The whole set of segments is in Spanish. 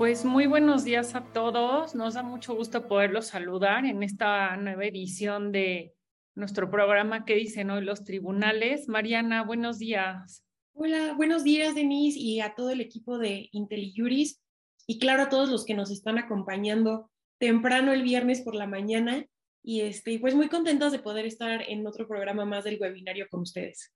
Pues muy buenos días a todos. Nos da mucho gusto poderlos saludar en esta nueva edición de nuestro programa que dicen hoy los tribunales. Mariana, buenos días. Hola, buenos días, Denise, y a todo el equipo de IntelliJuris, y claro, a todos los que nos están acompañando temprano el viernes por la mañana. Y este, pues muy contentos de poder estar en otro programa más del webinario con ustedes.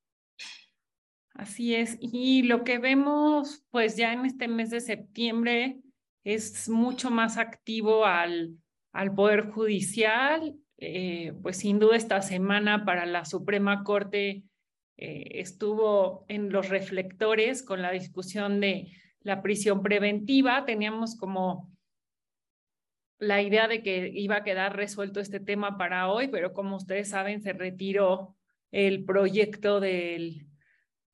Así es. Y lo que vemos, pues ya en este mes de septiembre, es mucho más activo al, al Poder Judicial. Eh, pues sin duda esta semana para la Suprema Corte eh, estuvo en los reflectores con la discusión de la prisión preventiva. Teníamos como la idea de que iba a quedar resuelto este tema para hoy, pero como ustedes saben, se retiró el proyecto del,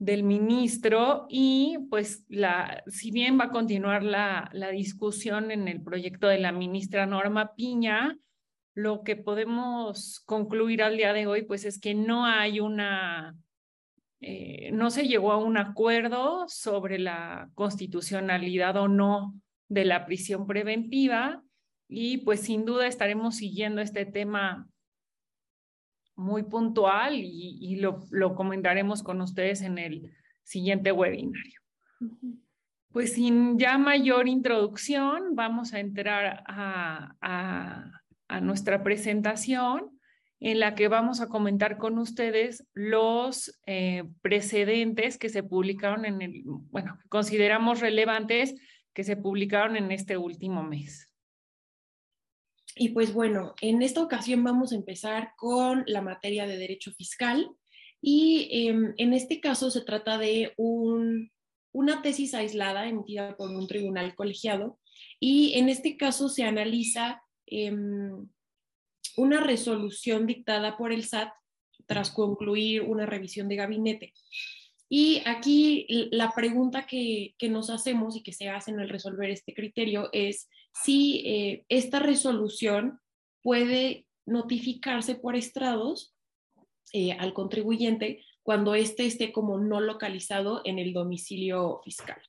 del ministro y pues la, si bien va a continuar la, la discusión en el proyecto de la ministra Norma Piña, lo que podemos concluir al día de hoy pues es que no hay una, eh, no se llegó a un acuerdo sobre la constitucionalidad o no de la prisión preventiva y pues sin duda estaremos siguiendo este tema muy puntual y, lo, lo, comentaremos con ustedes en el siguiente webinario. Pues sin ya mayor introducción, vamos a entrar a, a, nuestra presentación en la que vamos a comentar con ustedes los eh, precedentes que se publicaron en el, bueno, consideramos relevantes que se publicaron en este último mes. Y pues bueno, en esta ocasión vamos a empezar con la materia de derecho fiscal y em, en este caso se trata de una tesis aislada emitida por un tribunal colegiado y en este caso se analiza em, una resolución dictada por el SAT tras concluir una revisión de gabinete. Y aquí la pregunta que, que nos hacemos y que se hace en el resolver este criterio es si eh, esta resolución puede notificarse por estrados eh, al contribuyente cuando éste esté como no localizado en el domicilio fiscal.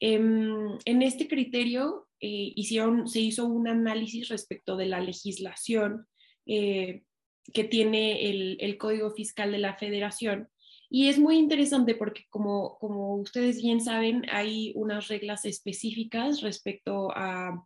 Em, en este criterio eh, hicieron, se hizo un análisis respecto de la legislación que tiene el, el, Código Fiscal de la Federación y es muy interesante porque, como, como ustedes bien saben, hay unas reglas específicas respecto a,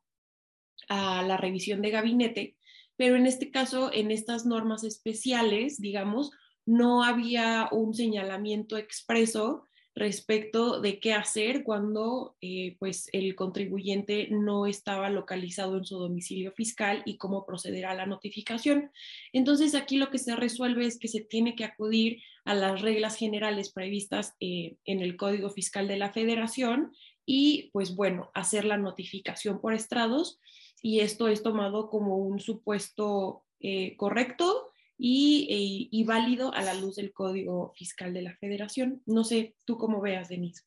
a la revisión de gabinete, pero en este caso, en estas normas especiales, digamos, no había un señalamiento expreso respecto de qué hacer cuando eh, pues el contribuyente no estaba localizado en su domicilio fiscal y cómo proceder a la notificación. Entonces aquí lo que se resuelve es que se tiene que acudir a las reglas generales previstas eh, en el Código Fiscal de la Federación y pues bueno, hacer la notificación por estrados y esto es tomado como un supuesto eh, correcto y, y, válido a la luz del Código Fiscal de la Federación. No sé, tú cómo veas, Denise.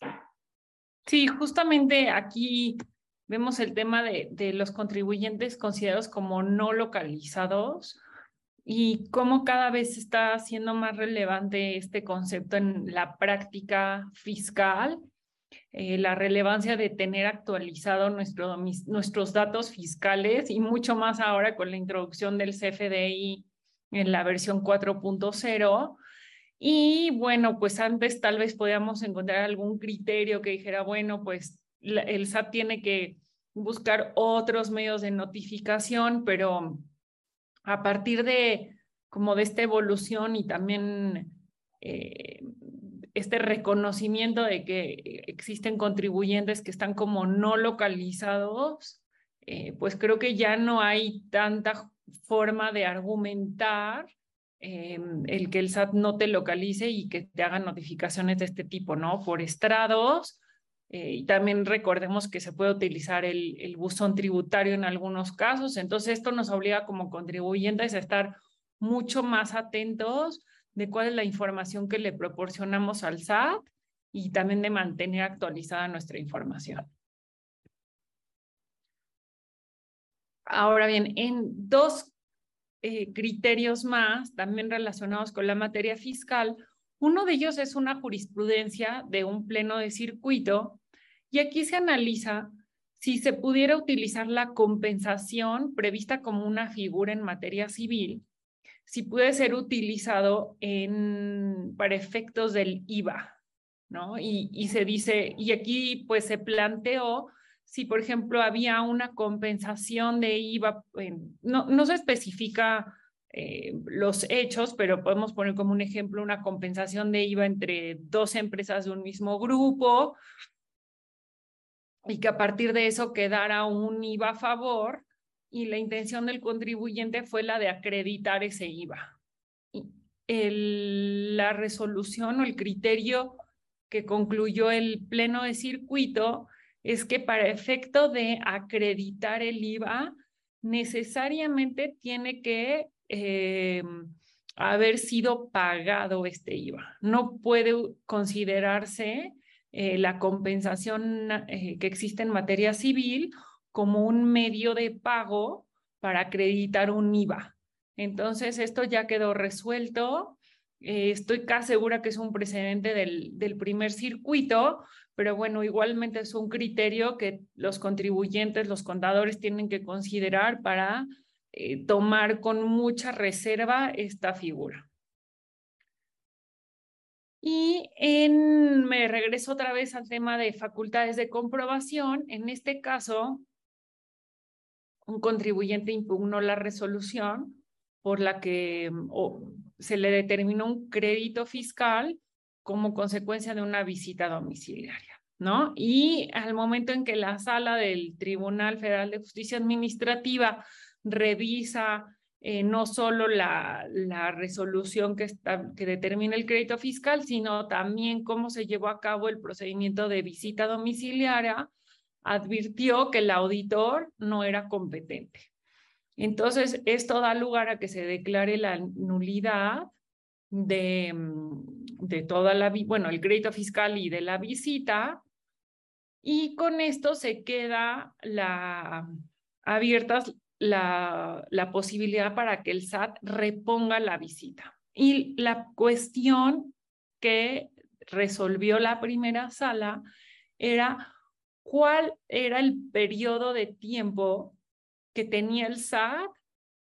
Sí, justamente aquí vemos el tema de, de los contribuyentes considerados como no localizados y cómo cada vez está siendo más relevante este concepto en la práctica fiscal, eh, la relevancia de tener actualizado nuestro, nuestros datos fiscales y mucho más ahora con la introducción del CFDI en la versión 4.0. Y bueno, pues antes tal vez podíamos encontrar algún criterio que dijera, bueno, pues el SAT tiene que buscar otros medios de notificación, pero a partir de como de esta evolución y también eh, este reconocimiento de que existen contribuyentes que están como no localizados, eh, pues creo que ya no hay tanta forma de argumentar eh, el que el SAT no te localice y que te hagan notificaciones de este tipo, ¿no? Por estrados eh, y también recordemos que se puede utilizar el, buzón tributario en algunos casos. Entonces, esto nos obliga como contribuyentes a estar mucho más atentos de cuál es la información que le proporcionamos al SAT y también de mantener actualizada nuestra información. Ahora bien, en dos eh, criterios más, también relacionados con la materia fiscal, uno de ellos es una jurisprudencia de un pleno de circuito y aquí se analiza si se pudiera utilizar la compensación prevista como una figura en materia civil, si puede ser utilizado para efectos del IVA, ¿no? Y, se dice, y aquí pues se planteó si, por ejemplo, había una compensación de IVA, no se especifica eh, los hechos, pero podemos poner como un ejemplo una compensación de IVA entre dos empresas de un mismo grupo y que a partir de eso quedara un IVA a favor y la intención del contribuyente fue la de acreditar ese IVA. El, la resolución o el criterio que concluyó el pleno de circuito es que para efecto de acreditar el IVA, necesariamente tiene que eh, haber sido pagado este IVA. No puede considerarse eh, la compensación eh, que existe en materia civil como un medio de pago para acreditar un IVA. Entonces, esto ya quedó resuelto. estoy casi segura que es un precedente del, del primer circuito, pero bueno, igualmente es un criterio que los contribuyentes, los contadores tienen que considerar para eh, tomar con mucha reserva esta figura. Y me regreso otra vez al tema de facultades de comprobación. En este caso, un contribuyente impugnó la resolución por la que se le determinó un crédito fiscal como consecuencia de una visita domiciliaria, ¿no? Y al momento en que la sala del Tribunal Federal de Justicia Administrativa revisa eh, no solo la, resolución que, está, que determina el crédito fiscal, sino también cómo se llevó a cabo el procedimiento de visita domiciliaria, advirtió que el auditor no era competente. Entonces, esto da lugar a que se declare la nulidad de, de toda la, bueno, el crédito fiscal y de la visita, y con esto se queda la, abiertas la, posibilidad para que el SAT reponga la visita. Y la cuestión que resolvió la primera sala era cuál era el periodo de tiempo que tenía el SAT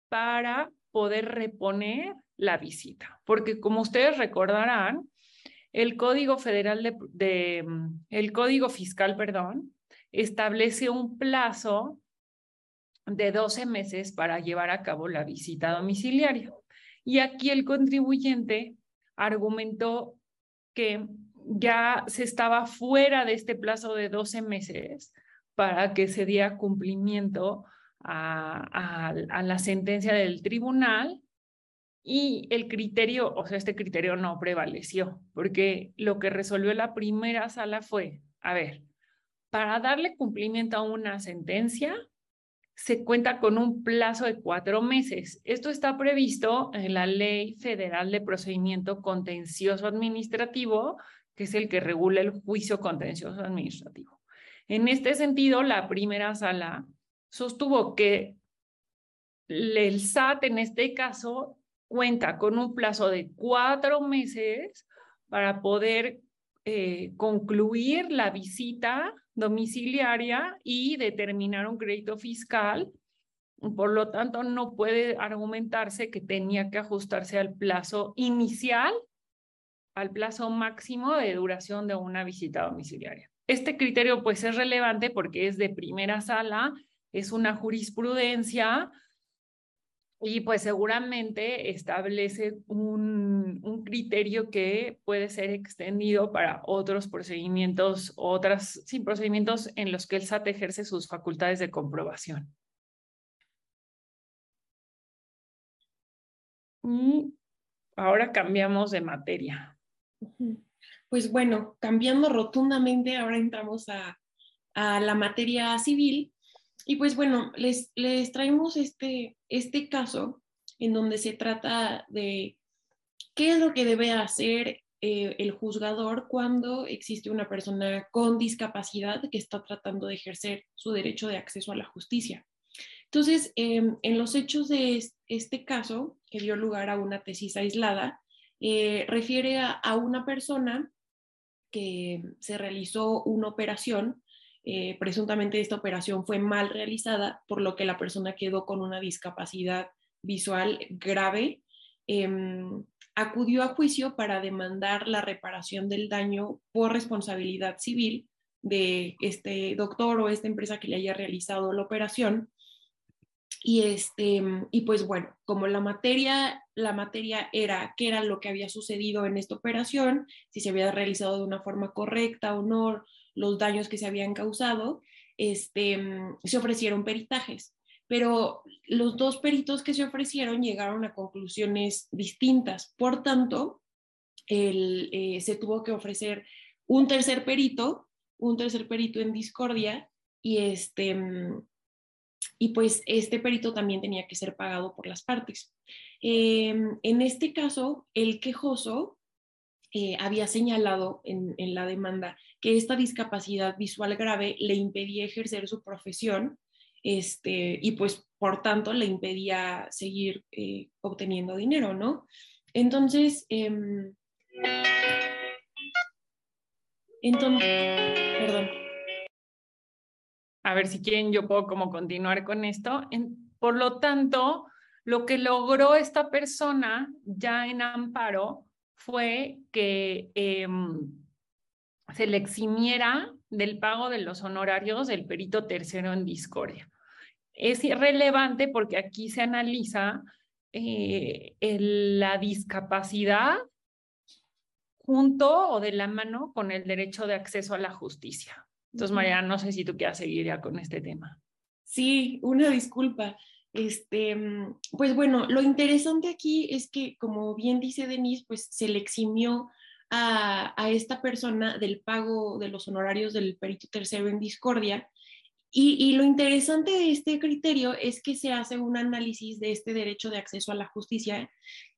para poder reponer la visita. Porque como ustedes recordarán, el Código Federal de, de, el Código Fiscal, perdón, establece un plazo de 12 meses para llevar a cabo la visita domiciliaria. Y aquí el contribuyente argumentó que ya se estaba fuera de este plazo de 12 meses para que se diera cumplimiento a, la sentencia del tribunal y el criterio, o sea, este criterio no prevaleció, porque lo que resolvió la primera sala fue, a ver, para darle cumplimiento a una sentencia, se cuenta con un plazo de cuatro meses. Esto está previsto en la Ley Federal de Procedimiento Contencioso Administrativo, que es el que regula el juicio contencioso administrativo. En este sentido, la primera sala sostuvo que el SAT en este caso cuenta con un plazo de cuatro meses para poder eh, concluir la visita domiciliaria y determinar un crédito fiscal. Por lo tanto, no puede argumentarse que tenía que ajustarse al plazo inicial, al plazo máximo de duración de una visita domiciliaria. Este criterio pues es relevante porque es de primera sala, es una jurisprudencia y pues seguramente establece un, un, criterio que puede ser extendido para otros procedimientos, otras, sin procedimientos en los que el SAT ejerce sus facultades de comprobación. Ahora cambiamos de materia. Pues bueno, cambiando rotundamente, ahora entramos a, a la materia civil y pues bueno, les, les traemos este, este caso en donde se trata de qué es lo que debe hacer eh, el juzgador cuando existe una persona con discapacidad que está tratando de ejercer su derecho de acceso a la justicia. Entonces, em, en los hechos de este caso, que dio lugar a una tesis aislada, eh, refiere a, a, una persona que se realizó una operación eh, presuntamente esta operación fue mal realizada, por lo que la persona quedó con una discapacidad visual grave. Em, acudió a juicio para demandar la reparación del daño por responsabilidad civil de este doctor o esta empresa que le haya realizado la operación. Y, este, y pues bueno, como la materia, la materia era qué era lo que había sucedido en esta operación, si se había realizado de una forma correcta o no, los daños que se habían causado, este, se ofrecieron peritajes. Pero los dos peritos que se ofrecieron llegaron a conclusiones distintas. Por tanto, eh, se tuvo que ofrecer un tercer perito, un tercer perito en discordia, y este, y pues este perito también tenía que ser pagado por las partes. Em, en este caso, el quejoso eh, había señalado en, la demanda que esta discapacidad visual grave le impedía ejercer su profesión este, y pues por tanto le impedía seguir eh, obteniendo dinero, ¿no? Entonces, em, entonces, perdón. A ver si quieren, yo puedo como continuar con esto. por lo tanto, lo que logró esta persona ya en amparo fue que em, se le eximiera del pago de los honorarios del perito tercero en discordia. Es irrelevante porque aquí se analiza eh, la discapacidad junto o de la mano con el derecho de acceso a la justicia. Entonces, María, no sé si tú quieras seguir ya con este tema. Sí, una disculpa. Este, mm, pues bueno, lo interesante aquí es que, como bien dice Denise, pues se le eximió a, esta persona del pago de los honorarios del perito tercero en discordia. Y, lo interesante de este criterio es que se hace un análisis de este derecho de acceso a la justicia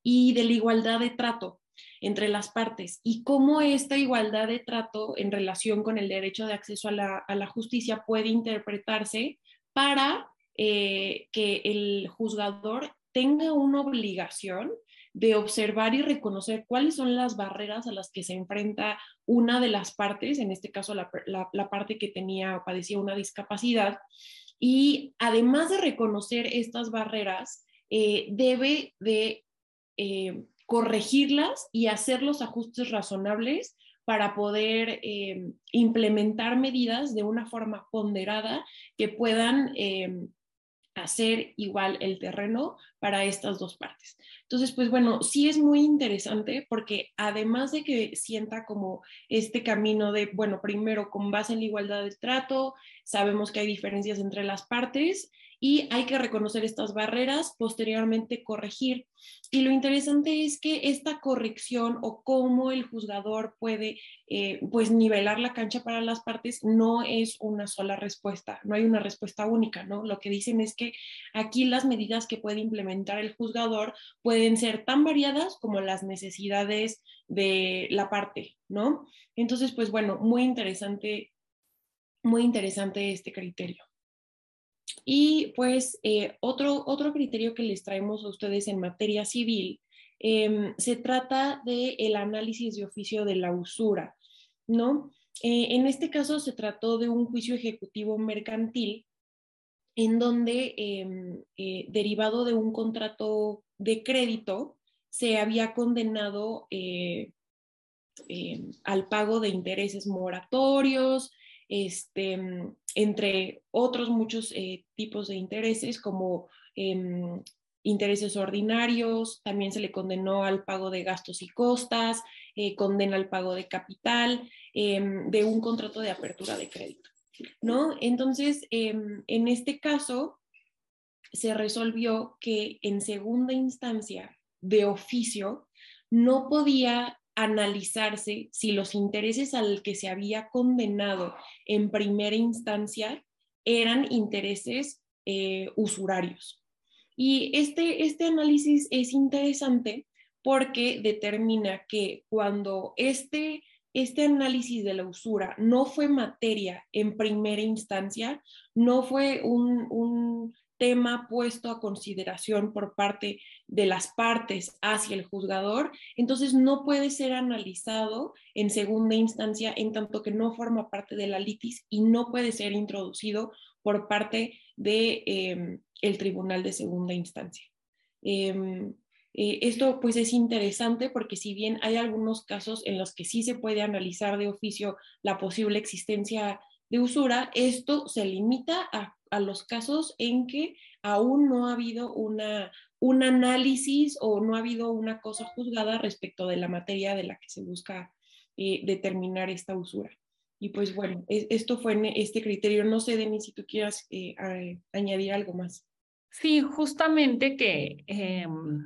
y de la igualdad de trato entre las partes y cómo esta igualdad de trato en relación con el derecho de acceso a la, a la justicia puede interpretarse para eh, que el juzgador tenga una obligación de observar y reconocer cuáles son las barreras a las que se enfrenta una de las partes, en este caso la, parte que tenía o padecía una discapacidad, y además de reconocer estas barreras, eh, debe de eh, corregirlas y hacer los ajustes razonables para poder implementar medidas de una forma ponderada que puedan hacer igual el terreno para estas dos partes. Entonces, pues bueno, sí es muy interesante porque además de que sienta como este camino de, bueno, primero con base en la igualdad de trato, sabemos que hay diferencias entre las partes y hay que reconocer estas barreras, posteriormente corregir. Y lo interesante es que esta corrección o cómo el juzgador puede eh, pues nivelar la cancha para las partes no es una sola respuesta, no hay una respuesta única, ¿no? Lo que dicen es que aquí las medidas que puede implementar el juzgador pueden ser tan variadas como las necesidades de la parte, ¿no? Entonces, pues bueno, muy interesante, muy interesante este criterio. Y pues eh, otro, otro criterio que les traemos a ustedes en materia civil em, se trata del el análisis de oficio de la usura, ¿no? Eh, en este caso se trató de un juicio ejecutivo mercantil en donde, em, eh, derivado de un contrato de crédito, se había condenado em, al pago de intereses moratorios, este, entre otros muchos eh, tipos de intereses como em, intereses ordinarios, también se le condenó al pago de gastos y costas, eh, condena al pago de capital em, de un contrato de apertura de crédito. ¿no? Entonces, em, en este caso, se resolvió que en segunda instancia de oficio no podía analizarse si los intereses al que se había condenado en primera instancia eran intereses eh, usurarios. Y este, este análisis es interesante porque determina que cuando este, este análisis de la usura no fue materia en primera instancia, no fue un, tema puesto a consideración por parte de las partes hacia el juzgador, entonces no puede ser analizado en segunda instancia en tanto que no forma parte de la litis y no puede ser introducido por parte del de, em, tribunal de segunda instancia. Em, eh, esto pues es interesante porque si bien hay algunos casos en los que sí se puede analizar de oficio la posible existencia de usura, esto se limita a, los casos en que aún no ha habido una, un análisis o no ha habido una cosa juzgada respecto de la materia de la que se busca eh, determinar esta usura. Y pues bueno, esto fue en este criterio. No sé, Denis, si tú quieras eh, añadir algo más. Sí, justamente que, em,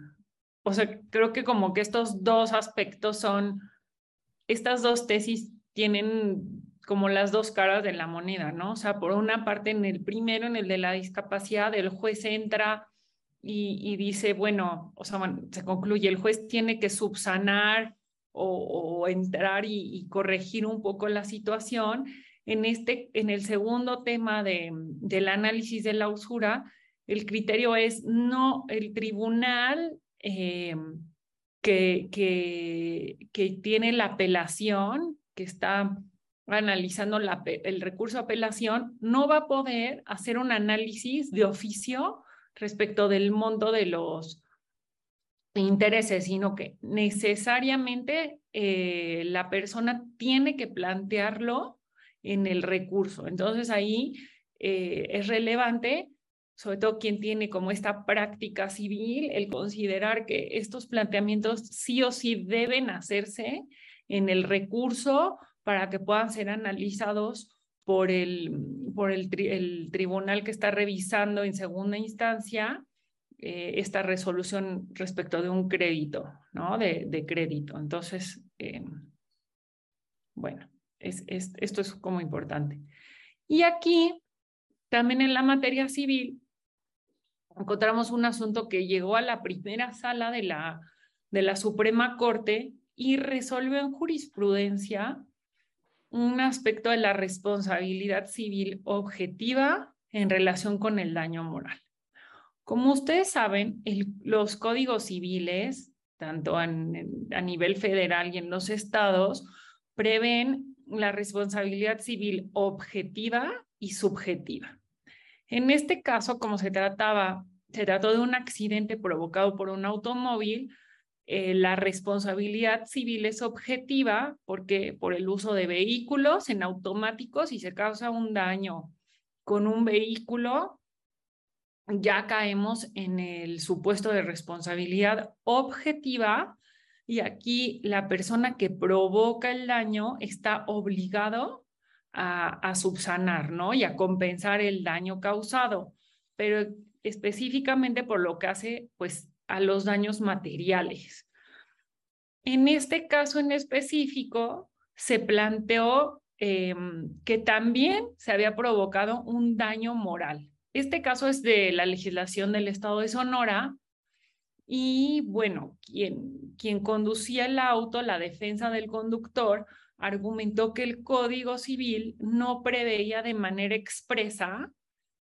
o sea, creo que como que estos dos aspectos son, estas dos tesis tienen como las dos caras de la moneda, ¿no? O sea, por una parte, en el primero, en el de la discapacidad, el juez entra y, dice, bueno, o sea, se concluye, el juez tiene que subsanar o, entrar y, corregir un poco la situación. En, este, en el segundo tema de, del análisis de la usura, el criterio es no, el tribunal eh, que, que tiene la apelación, que está analizando el recurso de apelación, no va a poder hacer un análisis de oficio respecto del monto de los intereses, sino que necesariamente eh, la persona tiene que plantearlo en el recurso. Entonces ahí eh, es relevante, sobre todo quien tiene como esta práctica civil, el considerar que estos planteamientos sí o sí deben hacerse en el recurso para que puedan ser analizados por el, por el, tribunal que está revisando en segunda instancia eh, esta resolución respecto de un crédito, ¿no? De, de crédito. Entonces, eh, bueno, es, es, esto es como importante. Y aquí, también en la materia civil, encontramos un asunto que llegó a la primera sala de la, de la Suprema Corte y resolvió en jurisprudencia un aspecto de la responsabilidad civil objetiva en relación con el daño moral. Como ustedes saben, los códigos civiles, tanto a nivel federal y en los estados, prevén la responsabilidad civil objetiva y subjetiva. En este caso, como se trataba, se trató de un accidente provocado por un automóvil, eh, la responsabilidad civil es objetiva porque por el uso de vehículos en automáticos, si se causa un daño con un vehículo, ya caemos en el supuesto de responsabilidad objetiva y aquí la persona que provoca el daño está obligado a, a subsanar, ¿no? Y a compensar el daño causado, pero específicamente por lo que hace, pues, a los daños materiales. En este caso en específico, se planteó em, que también se había provocado un daño moral. Este caso es de la legislación del estado de Sonora y bueno, quien, quien conducía el auto, la defensa del conductor, argumentó que el Código Civil no preveía de manera expresa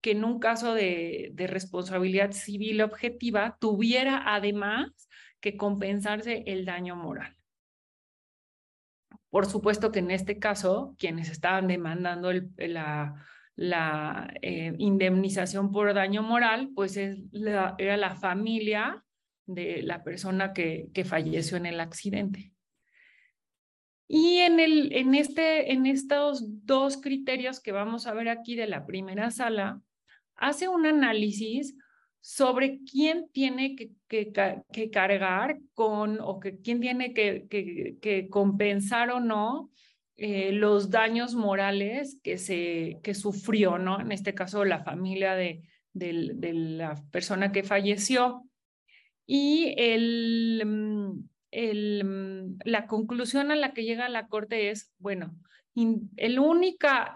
que en un caso de, responsabilidad civil objetiva tuviera además que compensarse el daño moral. Por supuesto que en este caso, quienes estaban demandando la, eh, indemnización por daño moral, pues es era la familia de la persona que, que falleció en el accidente. Y en, el, en, este, en estos dos criterios que vamos a ver aquí de la primera sala, hace un análisis sobre quién tiene que, cargar con o que quién tiene que, compensar o no eh, los daños morales que, se, que sufrió, ¿no? En este caso, la familia de, de, la persona que falleció. Y el, mm, el, mm, la conclusión a la que llega la Corte es, bueno, el única,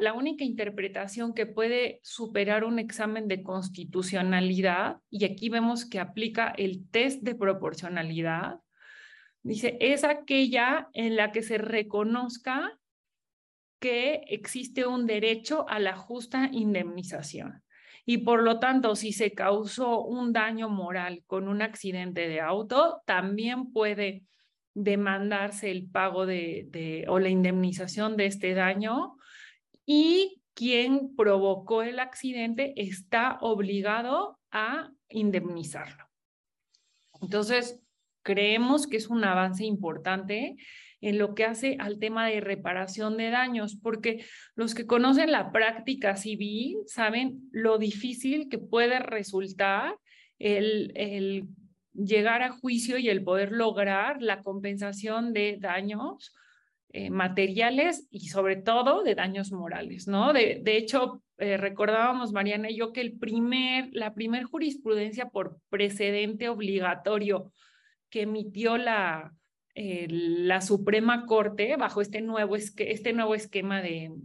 la única interpretación que puede superar un examen de constitucionalidad, y aquí vemos que aplica el test de proporcionalidad, dice, es aquella en la que se reconozca que existe un derecho a la justa indemnización. y por lo tanto, si se causó un daño moral con un accidente de auto, también puede demandarse el pago de, o la indemnización de este daño y quien provocó el accidente está obligado a indemnizarlo. Entonces, creemos que es un avance importante en lo que hace al tema de reparación de daños, porque los que conocen la práctica civil saben lo difícil que puede resultar el llegar a juicio y el poder lograr la compensación de daños eh, materiales y sobre todo de daños morales, ¿no? De, de hecho, eh, recordábamos, Mariana y yo, que el primer, la primer jurisprudencia por precedente obligatorio que emitió la, eh, la Suprema Corte bajo este nuevo, este nuevo esquema mm,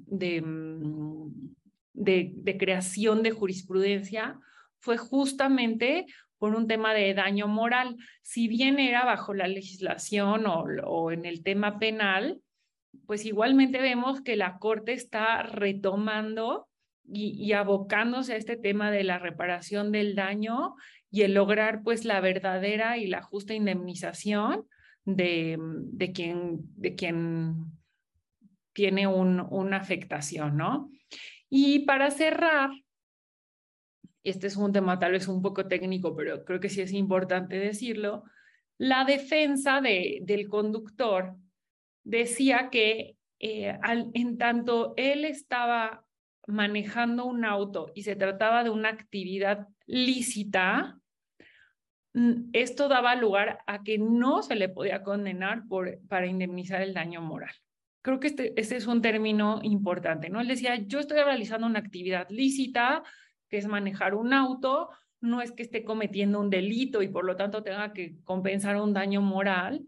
de, de, creación de jurisprudencia fue justamente por un tema de daño moral. Si bien era bajo la legislación o, en el tema penal, pues igualmente vemos que la Corte está retomando y, y, abocándose a este tema de la reparación del daño y el lograr pues la verdadera y la justa indemnización de, de, quien, de quien tiene un, una afectación, ¿no? Y para cerrar, este es un tema tal vez un poco técnico, pero creo que sí es importante decirlo, la defensa de, del conductor decía que eh, al, en tanto él estaba manejando un auto y se trataba de una actividad lícita, Mm, esto daba lugar a que no se le podía condenar por, para indemnizar el daño moral. Creo que este, este es un término importante, ¿no? Él decía, yo estoy realizando una actividad lícita, que es manejar un auto, no es que esté cometiendo un delito y por lo tanto tenga que compensar un daño moral,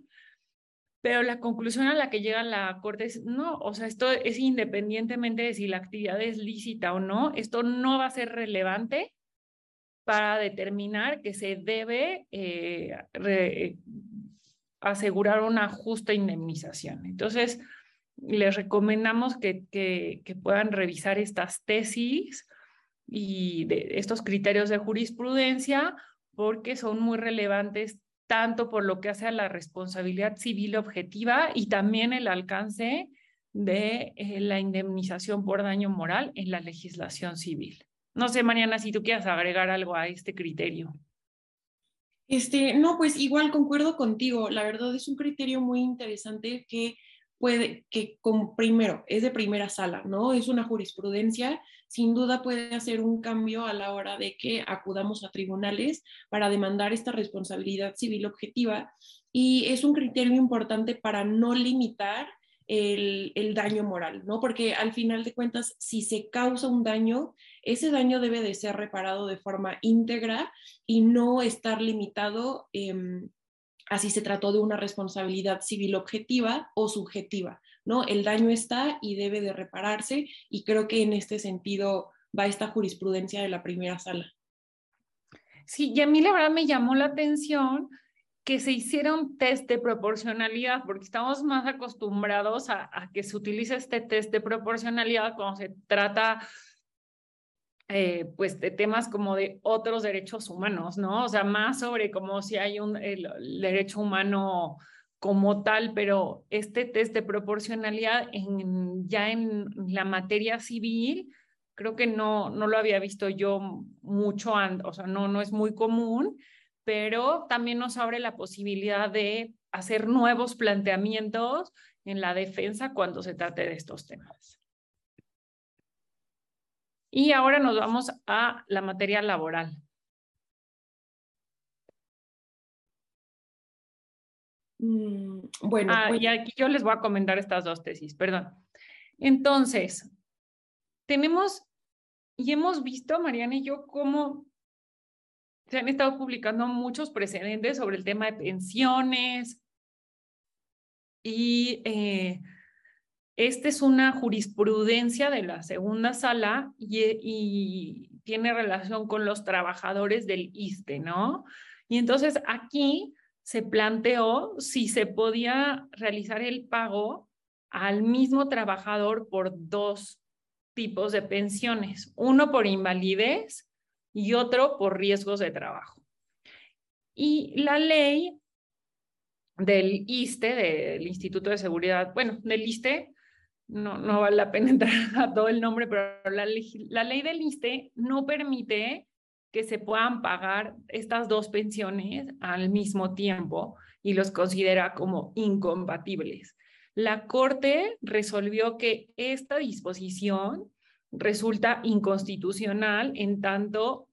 pero la conclusión a la que llega la Corte es, no, o sea, esto es independientemente de si la actividad es lícita o no, esto no va a ser relevante para determinar que se debe eh, asegurar una justa indemnización. Entonces, les recomendamos que, que puedan revisar estas tesis y de estos criterios de jurisprudencia porque son muy relevantes tanto por lo que hace a la responsabilidad civil objetiva y también el alcance de eh, la indemnización por daño moral en la legislación civil. No sé, Mariana, si tú quieres agregar algo a este criterio. Este, no, pues igual concuerdo contigo. La verdad es un criterio muy interesante que puede, que como primero, es de primera sala, ¿no? Es una jurisprudencia, sin duda puede hacer un cambio a la hora de que acudamos a tribunales para demandar esta responsabilidad civil objetiva y es un criterio importante para no limitar el, el, daño moral, ¿no? Porque al final de cuentas, si se causa un daño, ese daño debe de ser reparado de forma íntegra y no estar limitado eh, a si se trató de una responsabilidad civil objetiva o subjetiva, ¿no? El daño está y debe de repararse y creo que en este sentido va esta jurisprudencia de la primera sala. Sí, y a mí la verdad me llamó la atención que se hiciera un test de proporcionalidad, porque estamos más acostumbrados a, que se utilice este test de proporcionalidad cuando se trata eh, pues de temas como de otros derechos humanos, ¿no? O sea, más sobre como si hay un derecho humano como tal, pero este test de proporcionalidad en, ya en la materia civil, creo que no, no lo había visto yo mucho antes, o sea, no, no es muy común, pero también nos abre la posibilidad de hacer nuevos planteamientos en la defensa cuando se trate de estos temas. Y ahora nos vamos a la materia laboral. Mm, bueno, ah, y aquí yo les voy a comentar estas dos tesis, perdón. Entonces, tenemos y hemos visto, Mariana y yo, cómo se han estado publicando muchos precedentes sobre el tema de pensiones y eh, esta es una jurisprudencia de la segunda sala y, tiene relación con los trabajadores del ISTE, ¿no? Y entonces aquí se planteó si se podía realizar el pago al mismo trabajador por dos tipos de pensiones, uno por invalidez y otro por riesgos de trabajo. Y la ley del ISTE, del Instituto de Seguridad, bueno, del ISTE, no, no vale la pena entrar a todo el nombre, pero la, la ley del ISTE no permite que se puedan pagar estas dos pensiones al mismo tiempo y los considera como incompatibles. La Corte resolvió que esta disposición resulta inconstitucional en tanto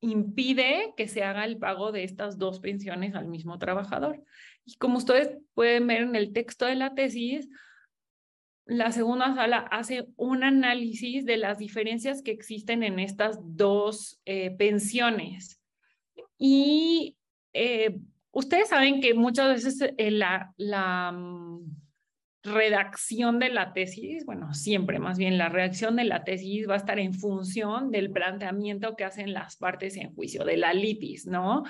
impide que se haga el pago de estas dos pensiones al mismo trabajador. Y como ustedes pueden ver en el texto de la tesis, la segunda sala hace un análisis de las diferencias que existen en estas dos eh, pensiones. Y eh, ustedes saben que muchas veces eh, la, mm, redacción de la tesis, bueno, siempre más bien la redacción de la tesis va a estar en función del planteamiento que hacen las partes en juicio, de la litis, ¿no?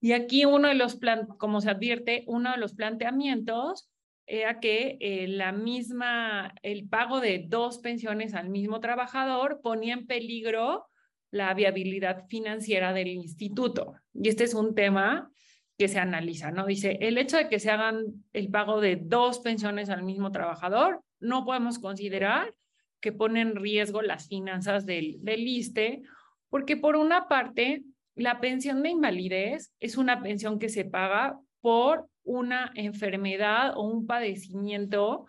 Y aquí uno de los, plan como se advierte, uno de los planteamientos era que eh, la misma, el pago de dos pensiones al mismo trabajador ponía en peligro la viabilidad financiera del instituto. Y este es un tema que se analiza, ¿no? Dice, el hecho de que se hagan el pago de dos pensiones al mismo trabajador, no podemos considerar que pone en riesgo las finanzas del, del ISTE, porque por una parte, la pensión de invalidez es una pensión que se paga por una enfermedad o un padecimiento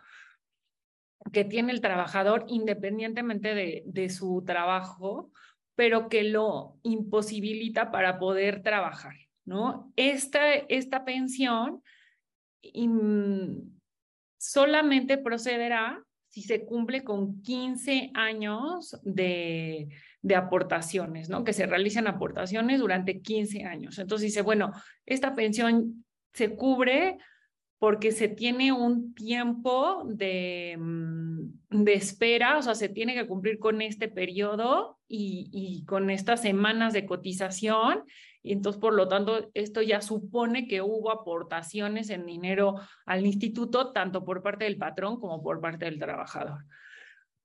que tiene el trabajador independientemente de, su trabajo, pero que lo imposibilita para poder trabajar. ¿no? Esta, esta pensión solamente procederá si se cumple con 15 años de, de, aportaciones, ¿no? Que se realicen aportaciones durante 15 años. Entonces dice, bueno, esta pensión se cubre porque se tiene un tiempo de, mm, de, espera, o sea, se tiene que cumplir con este periodo y, y, con estas semanas de cotización. Y entonces, por lo tanto, esto ya supone que hubo aportaciones en dinero al instituto, tanto por parte del patrón como por parte del trabajador.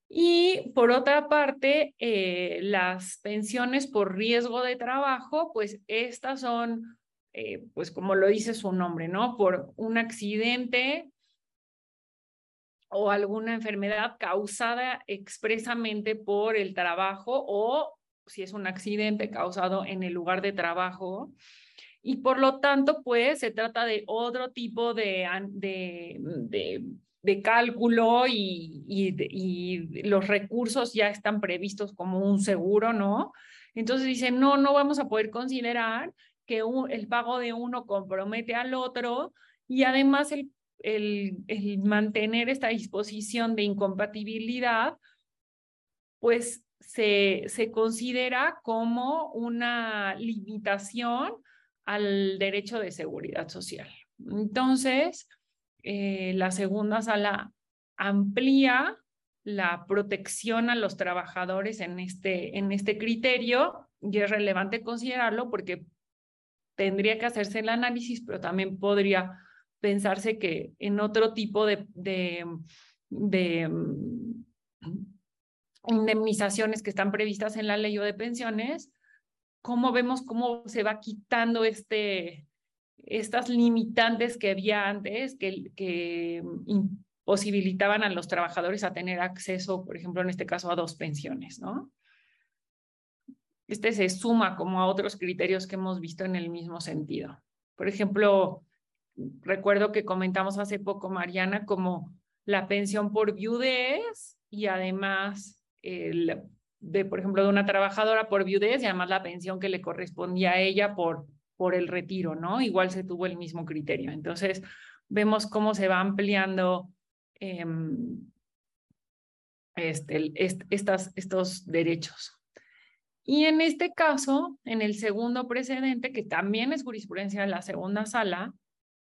Y por otra parte, eh, las pensiones por riesgo de trabajo, pues estas son eh, pues como lo dice su nombre, ¿no? Por un accidente o alguna enfermedad causada expresamente por el trabajo o si es un accidente causado en el lugar de trabajo. Y por lo tanto, pues se trata de otro tipo de, de, de, cálculo y, y, y, los recursos ya están previstos como un seguro, ¿no? Entonces dice, no, no vamos a poder considerar que el pago de uno compromete al otro y además el, mantener esta disposición de incompatibilidad, pues se, se considera como una limitación al derecho de seguridad social. Entonces, eh, la segunda sala amplía la protección a los trabajadores en este, en este criterio y es relevante considerarlo porque tendría que hacerse el análisis, pero también podría pensarse que en otro tipo de, mm, indemnizaciones que están previstas en la ley o de pensiones, cómo vemos cómo se va quitando este, estas limitantes que había antes, que, que imposibilitaban a los trabajadores a tener acceso, por ejemplo, en este caso, a dos pensiones, ¿no? Este se suma como a otros criterios que hemos visto en el mismo sentido. Por ejemplo, recuerdo que comentamos hace poco, Mariana, como la pensión por viudez y además de, por ejemplo, de una trabajadora por viudez y además la pensión que le correspondía a ella por, por el retiro, ¿no? Igual se tuvo el mismo criterio. Entonces, vemos cómo se va ampliando eh, este, estos derechos. Y en este caso, en el segundo precedente, que también es jurisprudencia de la segunda sala,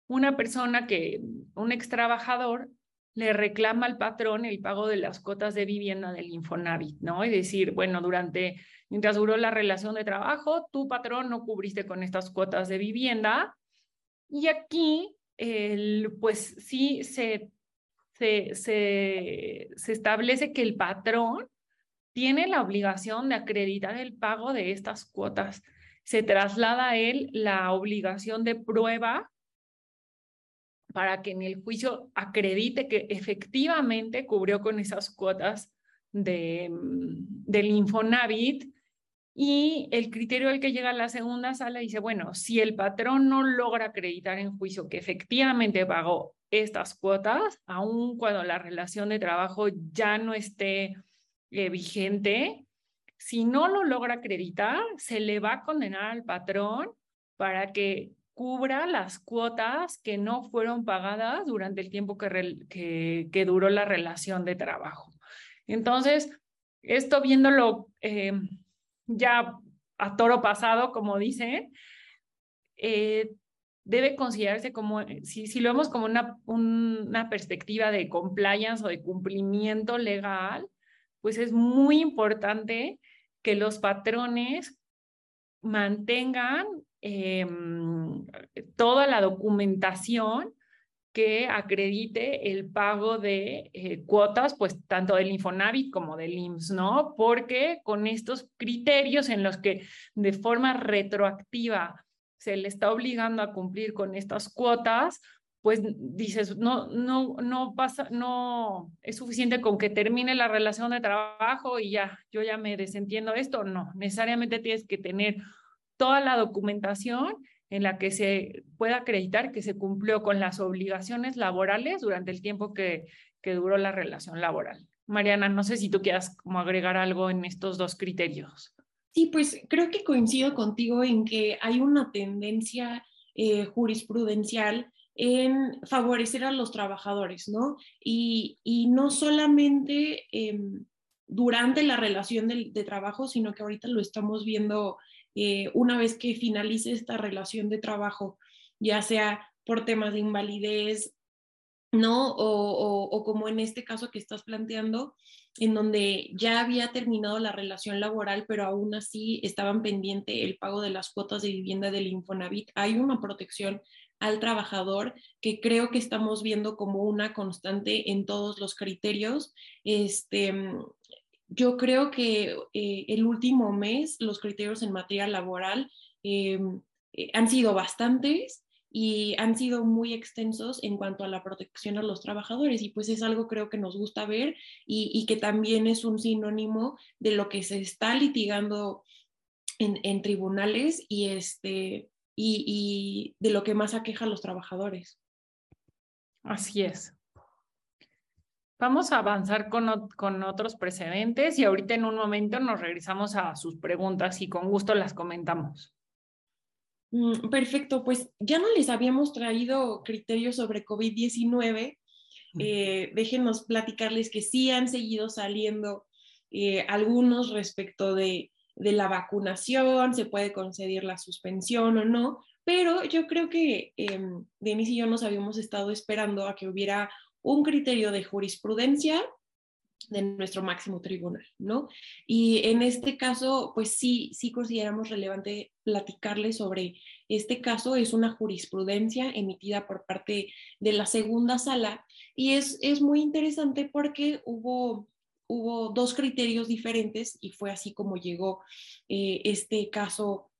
una persona que, un ex trabajador, le reclama al patrón el pago de las cuotas de vivienda del Infonavit, ¿no? Y decir, bueno, durante, mientras duró la relación de trabajo, tu patrón no cubriste con estas cuotas de vivienda. Y aquí, el, pues sí se, se, se, se establece que el patrón tiene la obligación de acreditar el pago de estas cuotas. Se traslada a él la obligación de prueba para que en el juicio acredite que efectivamente cubrió con esas cuotas de, mm, del Infonavit y el criterio al que llega a la segunda sala dice, bueno, si el patrón no logra acreditar en juicio que efectivamente pagó estas cuotas, aun cuando la relación de trabajo ya no esté eh, vigente, si no lo logra acreditar, se le va a condenar al patrón para que cubra las cuotas que no fueron pagadas durante el tiempo que, duró la relación de trabajo. Entonces, esto viéndolo eh, ya a toro pasado, como dicen, eh, debe considerarse como, si, si lo vemos como una, una perspectiva de compliance o de cumplimiento legal, pues es muy importante que los patrones mantengan em, toda la documentación que acredite el pago de eh, cuotas, pues tanto del Infonavit como del IMSS, ¿no? Porque con estos criterios en los que de forma retroactiva se le está obligando a cumplir con estas cuotas, pues dices, no, no, no pasa, no es suficiente con que termine la relación de trabajo y ya, yo ya me desentiendo esto, no, necesariamente tienes que tener toda la documentación en la que se pueda acreditar que se cumplió con las obligaciones laborales durante el tiempo que, que duró la relación laboral. Mariana, no sé si tú quieras como agregar algo en estos dos criterios. Sí, pues creo que coincido contigo en que hay una tendencia eh, jurisprudencial en favorecer a los trabajadores, ¿no? Y, y no solamente em, durante la relación de, de, trabajo, sino que ahorita lo estamos viendo eh, una vez que finalice esta relación de trabajo, ya sea por temas de invalidez, ¿no? O, o, como en este caso que estás planteando, en donde ya había terminado la relación laboral, pero aún así estaban pendiente el pago de las cuotas de vivienda del Infonavit. Hay una protección al trabajador que creo que estamos viendo como una constante en todos los criterios. Este, yo creo que eh, el último mes los criterios en materia laboral eh, eh, han sido bastantes y han sido muy extensos en cuanto a la protección a los trabajadores y pues es algo creo que nos gusta ver y, que también es un sinónimo de lo que se está litigando en, tribunales y, este, y, de lo que más aqueja a los trabajadores. Así es. Vamos a avanzar con, con, otros precedentes y ahorita en un momento nos regresamos a sus preguntas y con gusto las comentamos. Mm, perfecto, pues ya no les habíamos traído criterios sobre COVID-19. Eh, déjenos platicarles que sí han seguido saliendo eh, algunos respecto de, de la vacunación, se puede conceder la suspensión o no, pero yo creo que eh, Denise y yo nos habíamos estado esperando a que hubiera un criterio de jurisprudencia de nuestro máximo tribunal, ¿no? Y en este caso, pues sí, sí consideramos relevante platicarles sobre este caso. Es una jurisprudencia emitida por parte de la segunda sala y es, es muy interesante porque hubo, hubo dos criterios diferentes y fue así como llegó eh, este caso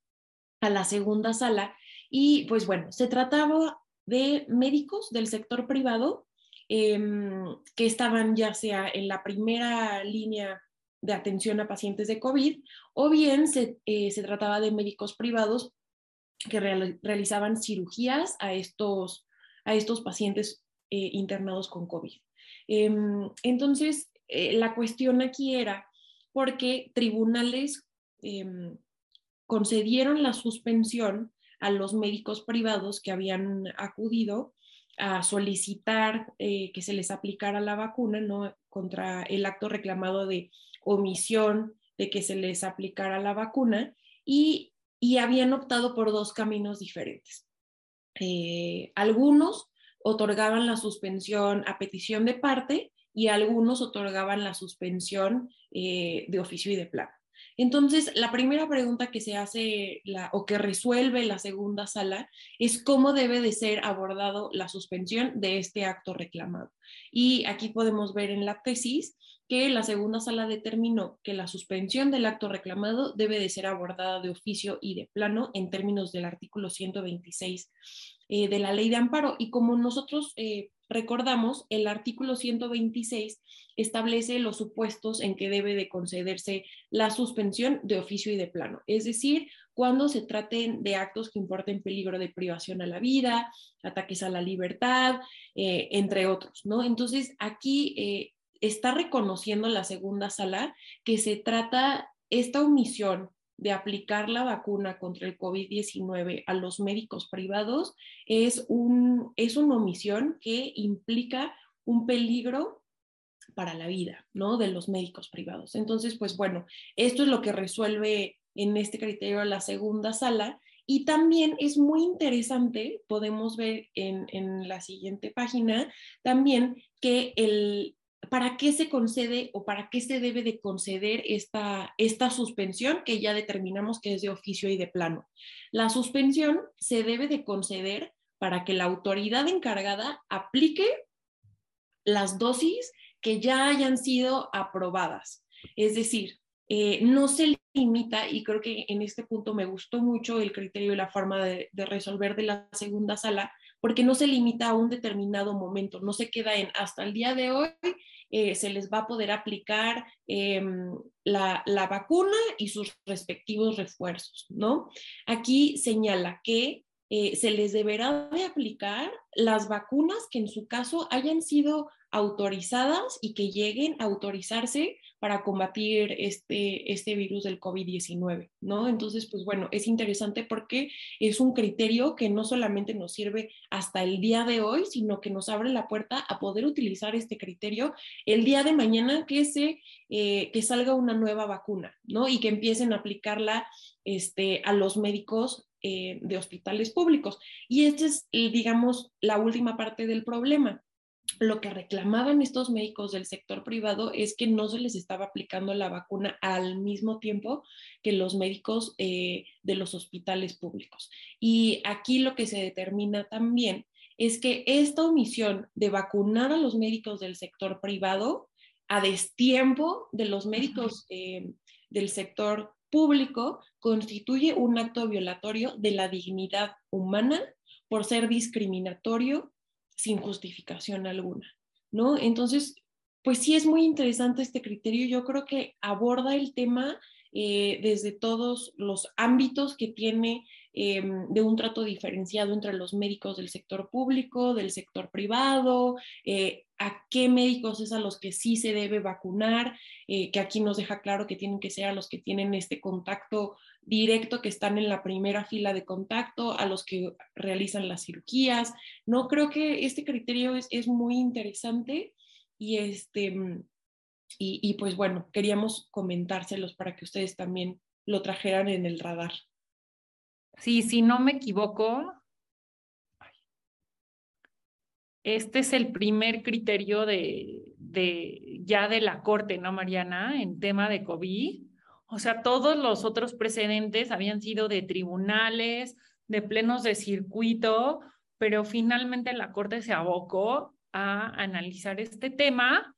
a la segunda sala. Y pues bueno, se trataba de médicos del sector privado Em, que estaban ya sea en la primera línea de atención a pacientes de COVID o bien se, eh, se trataba de médicos privados que realizaban cirugías a estos, a estos pacientes eh, internados con COVID. Em, entonces, eh, la cuestión aquí era porque tribunales em, concedieron la suspensión a los médicos privados que habían acudido a solicitar eh, que se les aplicara la vacuna, ¿no? Contra el acto reclamado de omisión de que se les aplicara la vacuna y, habían optado por dos caminos diferentes. Eh, algunos otorgaban la suspensión a petición de parte y algunos otorgaban la suspensión eh, de oficio y de plano. Entonces, la primera pregunta que se hace o que resuelve la segunda sala es cómo debe de ser abordado la suspensión de este acto reclamado. Y aquí podemos ver en la tesis que la segunda sala determinó que la suspensión del acto reclamado debe de ser abordada de oficio y de plano en términos del artículo 126 eh, de la ley de amparo. Y como nosotros eh, recordamos, el artículo 126 establece los supuestos en que debe de concederse la suspensión de oficio y de plano, es decir, cuando se traten de actos que importen peligro de privación a la vida, ataques a la libertad, eh, entre otros, ¿no? Entonces, aquí está reconociendo la segunda sala que se trata esta omisión de aplicar la vacuna contra el COVID-19 a los médicos privados es, un, es una omisión que implica un peligro para la vida, ¿no? De los médicos privados. Entonces, pues bueno, esto es lo que resuelve en este criterio la segunda sala. Y también es muy interesante, podemos ver en, en la siguiente página, también que el, ¿para qué se concede o para qué se debe de conceder esta, esta suspensión que ya determinamos que es de oficio y de plano? La suspensión se debe de conceder para que la autoridad encargada aplique las dosis que ya hayan sido aprobadas. Es decir, eh, no se limita, y creo que en este punto me gustó mucho el criterio y la forma de, de resolver de la segunda sala, porque no se limita a un determinado momento, no se queda en hasta el día de hoy eh, se les va a poder aplicar em, la, vacuna y sus respectivos refuerzos, ¿no? Aquí señala que eh, se les deberá de aplicar las vacunas que en su caso hayan sido autorizadas y que lleguen a autorizarse para combatir este, este virus del COVID-19, ¿no? Entonces, pues bueno, es interesante porque es un criterio que no solamente nos sirve hasta el día de hoy, sino que nos abre la puerta a poder utilizar este criterio el día de mañana que, se, eh, que salga una nueva vacuna, ¿no? Y que empiecen a aplicarla este, a los médicos eh, de hospitales públicos. Y esta es, digamos, la última parte del problema lo que reclamaban estos médicos del sector privado es que no se les estaba aplicando la vacuna al mismo tiempo que los médicos eh, de los hospitales públicos. Y aquí lo que se determina también es que esta omisión de vacunar a los médicos del sector privado a destiempo de los médicos eh, del sector público constituye un acto violatorio de la dignidad humana por ser discriminatorio sin justificación alguna, ¿no? Entonces, pues sí es muy interesante este criterio. Yo creo que aborda el tema eh, desde todos los ámbitos que tiene em, de un trato diferenciado entre los médicos del sector público, del sector privado, eh, a qué médicos es a los que sí se debe vacunar, eh, que aquí nos deja claro que tienen que ser a los que tienen este contacto directo que están en la primera fila de contacto, a los que realizan las cirugías. No creo que este criterio es, es muy interesante y este y, y, pues bueno, queríamos comentárselos para que ustedes también lo trajeran en el radar. Sí, si no me equivoco, este es el primer criterio de, de ya de la Corte, ¿no, Mariana? En tema de COVID o sea, todos los otros precedentes habían sido de tribunales, de plenos de circuito, pero finalmente la Corte se abocó a analizar este tema.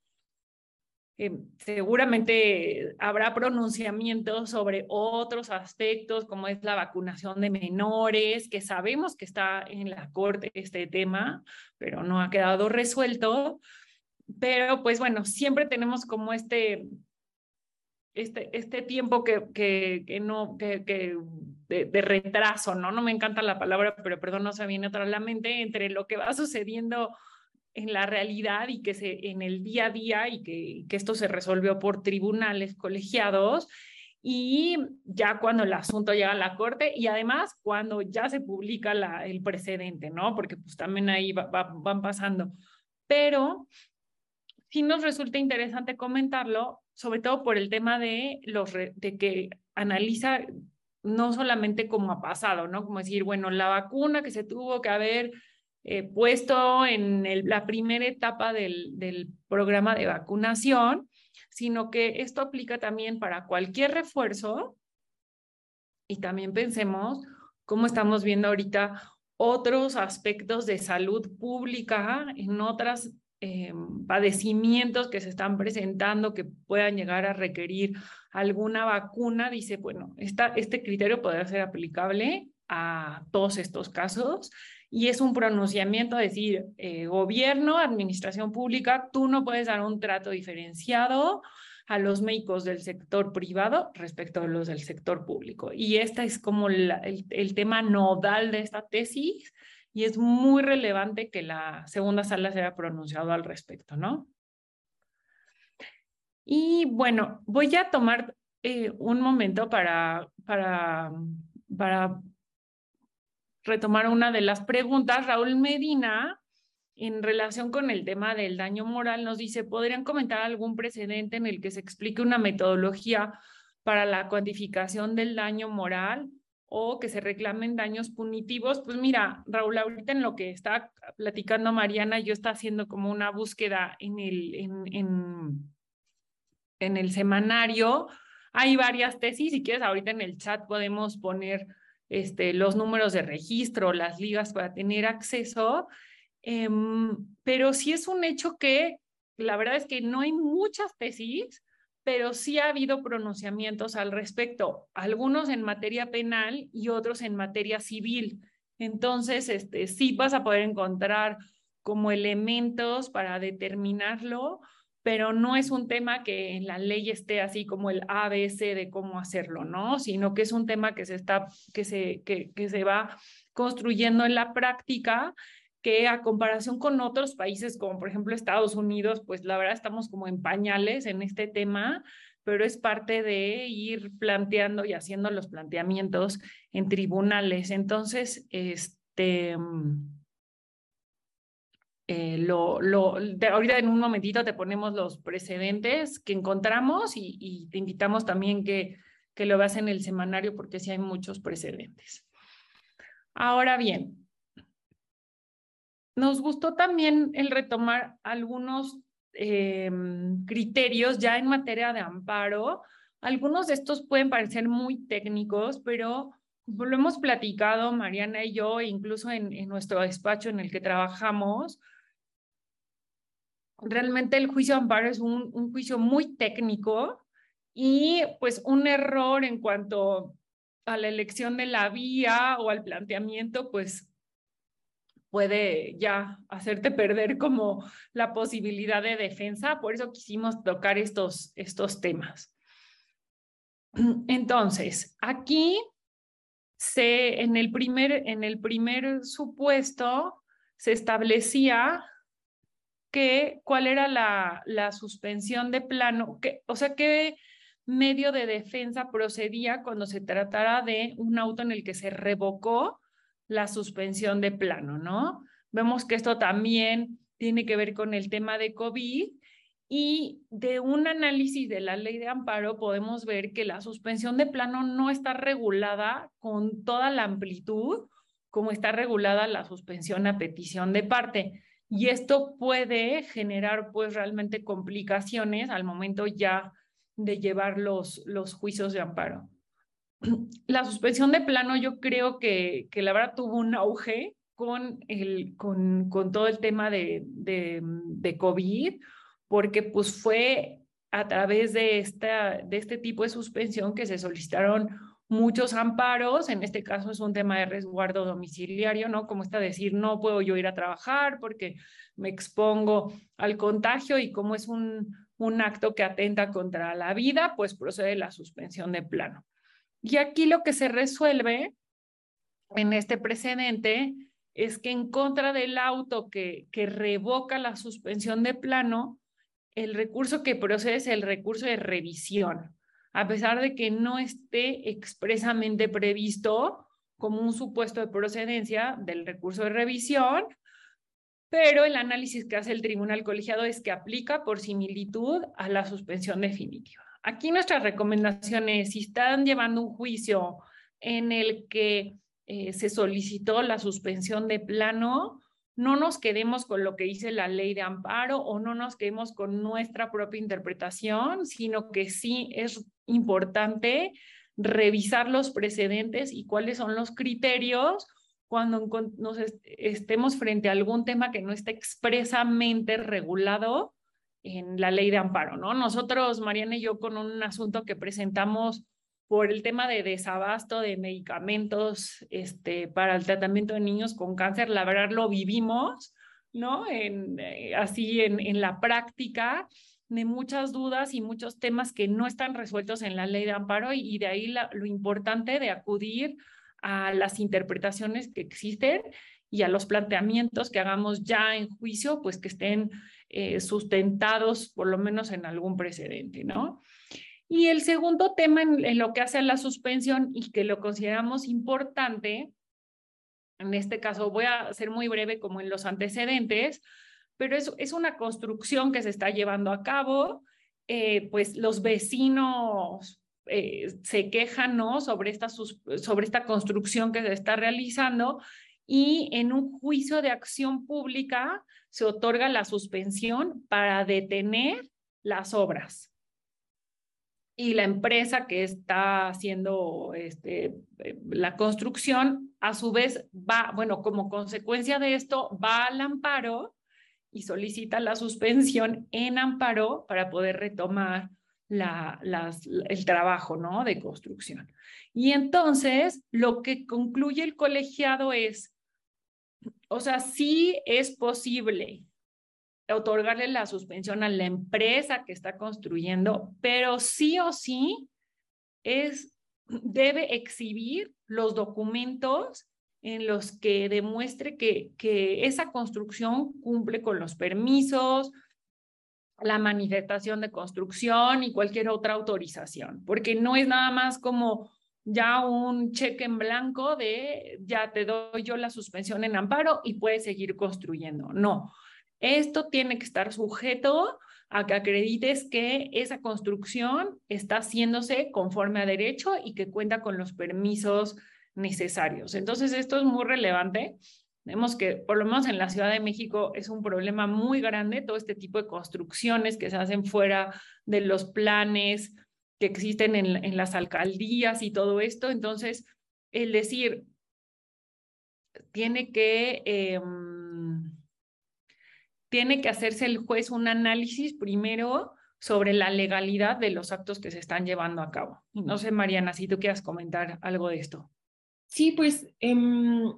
Eh, seguramente habrá pronunciamientos sobre otros aspectos, como es la vacunación de menores, que sabemos que está en la Corte este tema, pero no ha quedado resuelto. Pero pues bueno, siempre tenemos como este este, este tiempo que, que, que no, que, que de, retraso, ¿no? No me encanta la palabra, pero perdón, no se viene otra a la mente, entre lo que va sucediendo en la realidad y que se, en el día a día y que, que esto se resolvió por tribunales colegiados y ya cuando el asunto llega a la corte y además cuando ya se publica la, el precedente, ¿no? Porque pues también ahí va, va, van pasando. Pero sí nos resulta interesante comentarlo sobre todo por el tema de, los de que analiza no solamente como ha pasado, ¿no? Como decir, bueno, la vacuna que se tuvo que haber eh, puesto en la primera etapa del, programa de vacunación, sino que esto aplica también para cualquier refuerzo. Y también pensemos cómo estamos viendo ahorita otros aspectos de salud pública en otros eh, padecimientos que se están presentando que puedan llegar a requerir alguna vacuna, dice, bueno, esta, este criterio podría ser aplicable a todos estos casos y es un pronunciamiento, decir, eh, gobierno, administración pública, tú no puedes dar un trato diferenciado a los médicos del sector privado respecto a los del sector público. Y este es como el, el, tema nodal de esta tesis y es muy relevante que la segunda sala se haya pronunciado al respecto, ¿no? Y bueno, voy a tomar eh, un momento para, para, para retomar una de las preguntas. Raúl Medina en relación con el tema del daño moral, nos dice, ¿podrían comentar algún precedente en el que se explique una metodología para la cuantificación del daño moral o que se reclamen daños punitivos? Pues mira, Raúl, ahorita en lo que está platicando Mariana, yo está haciendo como una búsqueda en el, en, en, en el semanario. Hay varias tesis, si quieres, ahorita en el chat podemos poner este, los números de registro, las ligas para tener acceso. Em, pero sí es un hecho que la verdad es que no hay muchas tesis, pero sí ha habido pronunciamientos al respecto, algunos en materia penal y otros en materia civil. Entonces, este, sí vas a poder encontrar como elementos para determinarlo, pero no es un tema que en la ley esté así como el ABC de cómo hacerlo, ¿no? Sino que es un tema que se está, que se, que, que se va construyendo en la práctica que a comparación con otros países como por ejemplo Estados Unidos, pues la verdad estamos como en pañales en este tema, pero es parte de ir planteando y haciendo los planteamientos en tribunales. Entonces, este... Eh, ahorita en un momentito te ponemos los precedentes que encontramos y, te invitamos también que, que lo veas en el semanario porque sí hay muchos precedentes. Ahora bien, nos gustó también el retomar algunos em, criterios ya en materia de amparo. Algunos de estos pueden parecer muy técnicos, pero lo hemos platicado Mariana y yo, incluso en, en nuestro despacho en el que trabajamos. Realmente el juicio de amparo es un, un juicio muy técnico y pues un error en cuanto a la elección de la vía o al planteamiento, pues puede ya hacerte perder como la posibilidad de defensa. Por eso quisimos tocar estos, estos temas. Entonces, aquí se, en, el primer, en el primer supuesto se establecía cuál era la, suspensión de plano, o sea, qué medio de defensa procedía cuando se tratara de un auto en el que se revocó la suspensión de plano, ¿no? Vemos que esto también tiene que ver con el tema de COVID y de un análisis de la ley de amparo podemos ver que la suspensión de plano no está regulada con toda la amplitud como está regulada la suspensión a petición de parte. Y esto puede generar pues realmente complicaciones al momento ya de llevar los, los juicios de amparo. la suspensión de plano yo creo que, que la verdad tuvo un auge con, el, con, con todo el tema de, de, COVID, porque pues fue a través de, esta, de este tipo de suspensión que se solicitaron muchos amparos, en este caso es un tema de resguardo domiciliario, ¿no? Como está decir, no puedo yo ir a trabajar porque me expongo al contagio y como es un, un acto que atenta contra la vida, pues procede la suspensión de plano. Y aquí lo que se resuelve en este precedente es que en contra del auto que, que revoca la suspensión de plano, el recurso que procede es el recurso de revisión, a pesar de que no esté expresamente previsto como un supuesto de procedencia del recurso de revisión, pero el análisis que hace el tribunal colegiado es que aplica por similitud a la suspensión definitiva. Aquí nuestras recomendaciones, si están llevando un juicio en el que eh, se solicitó la suspensión de plano, no nos quedemos con lo que dice la ley de amparo o no nos quedemos con nuestra propia interpretación, sino que sí es importante revisar los precedentes y cuáles son los criterios cuando nos estemos frente a algún tema que no esté expresamente regulado en la ley de amparo, ¿no? Nosotros, Mariana y yo, con un asunto que presentamos por el tema de desabasto de medicamentos este, para el tratamiento de niños con cáncer, la verdad lo vivimos, ¿no? En, eh, así en, en la práctica de muchas dudas y muchos temas que no están resueltos en la ley de amparo y, y de ahí la, lo importante de acudir a las interpretaciones que existen y a los planteamientos que hagamos ya en juicio, pues que estén eh, sustentados por lo menos en algún precedente, ¿no? Y el segundo tema en, lo que hace a la suspensión y que lo consideramos importante, en este caso voy a ser muy breve como en los antecedentes, pero es, es una construcción que se está llevando a cabo, eh, pues los vecinos eh, se quejan ¿no? sobre, esta, sobre esta construcción que se está realizando y en un juicio de acción pública se otorga la suspensión para detener las obras. Y la empresa que está haciendo este, eh, la construcción, a su vez, va, bueno, como consecuencia de esto, va al amparo y solicita la suspensión en amparo para poder retomar el trabajo ¿no? de construcción. Y entonces lo que concluye el colegiado es, o sea, sí es posible otorgarle la suspensión a la empresa que está construyendo, pero sí o sí es, debe exhibir los documentos en los que demuestre que, que esa construcción cumple con los permisos, la manifestación de construcción y cualquier otra autorización, porque no es nada más como ya un cheque en blanco de ya te doy yo la suspensión en amparo y puedes seguir construyendo. No, esto tiene que estar sujeto a que acredites que esa construcción está haciéndose conforme a derecho y que cuenta con los permisos necesarios. Entonces, esto es muy relevante Vemos que por lo menos en la Ciudad de México es un problema muy grande todo este tipo de construcciones que se hacen fuera de los planes que existen en, las alcaldías y todo esto. Entonces, el decir, tiene que, em, tiene que hacerse el juez un análisis primero sobre la legalidad de los actos que se están llevando a cabo. No sé, Mariana, si tú quieras comentar algo de esto. Sí, pues em,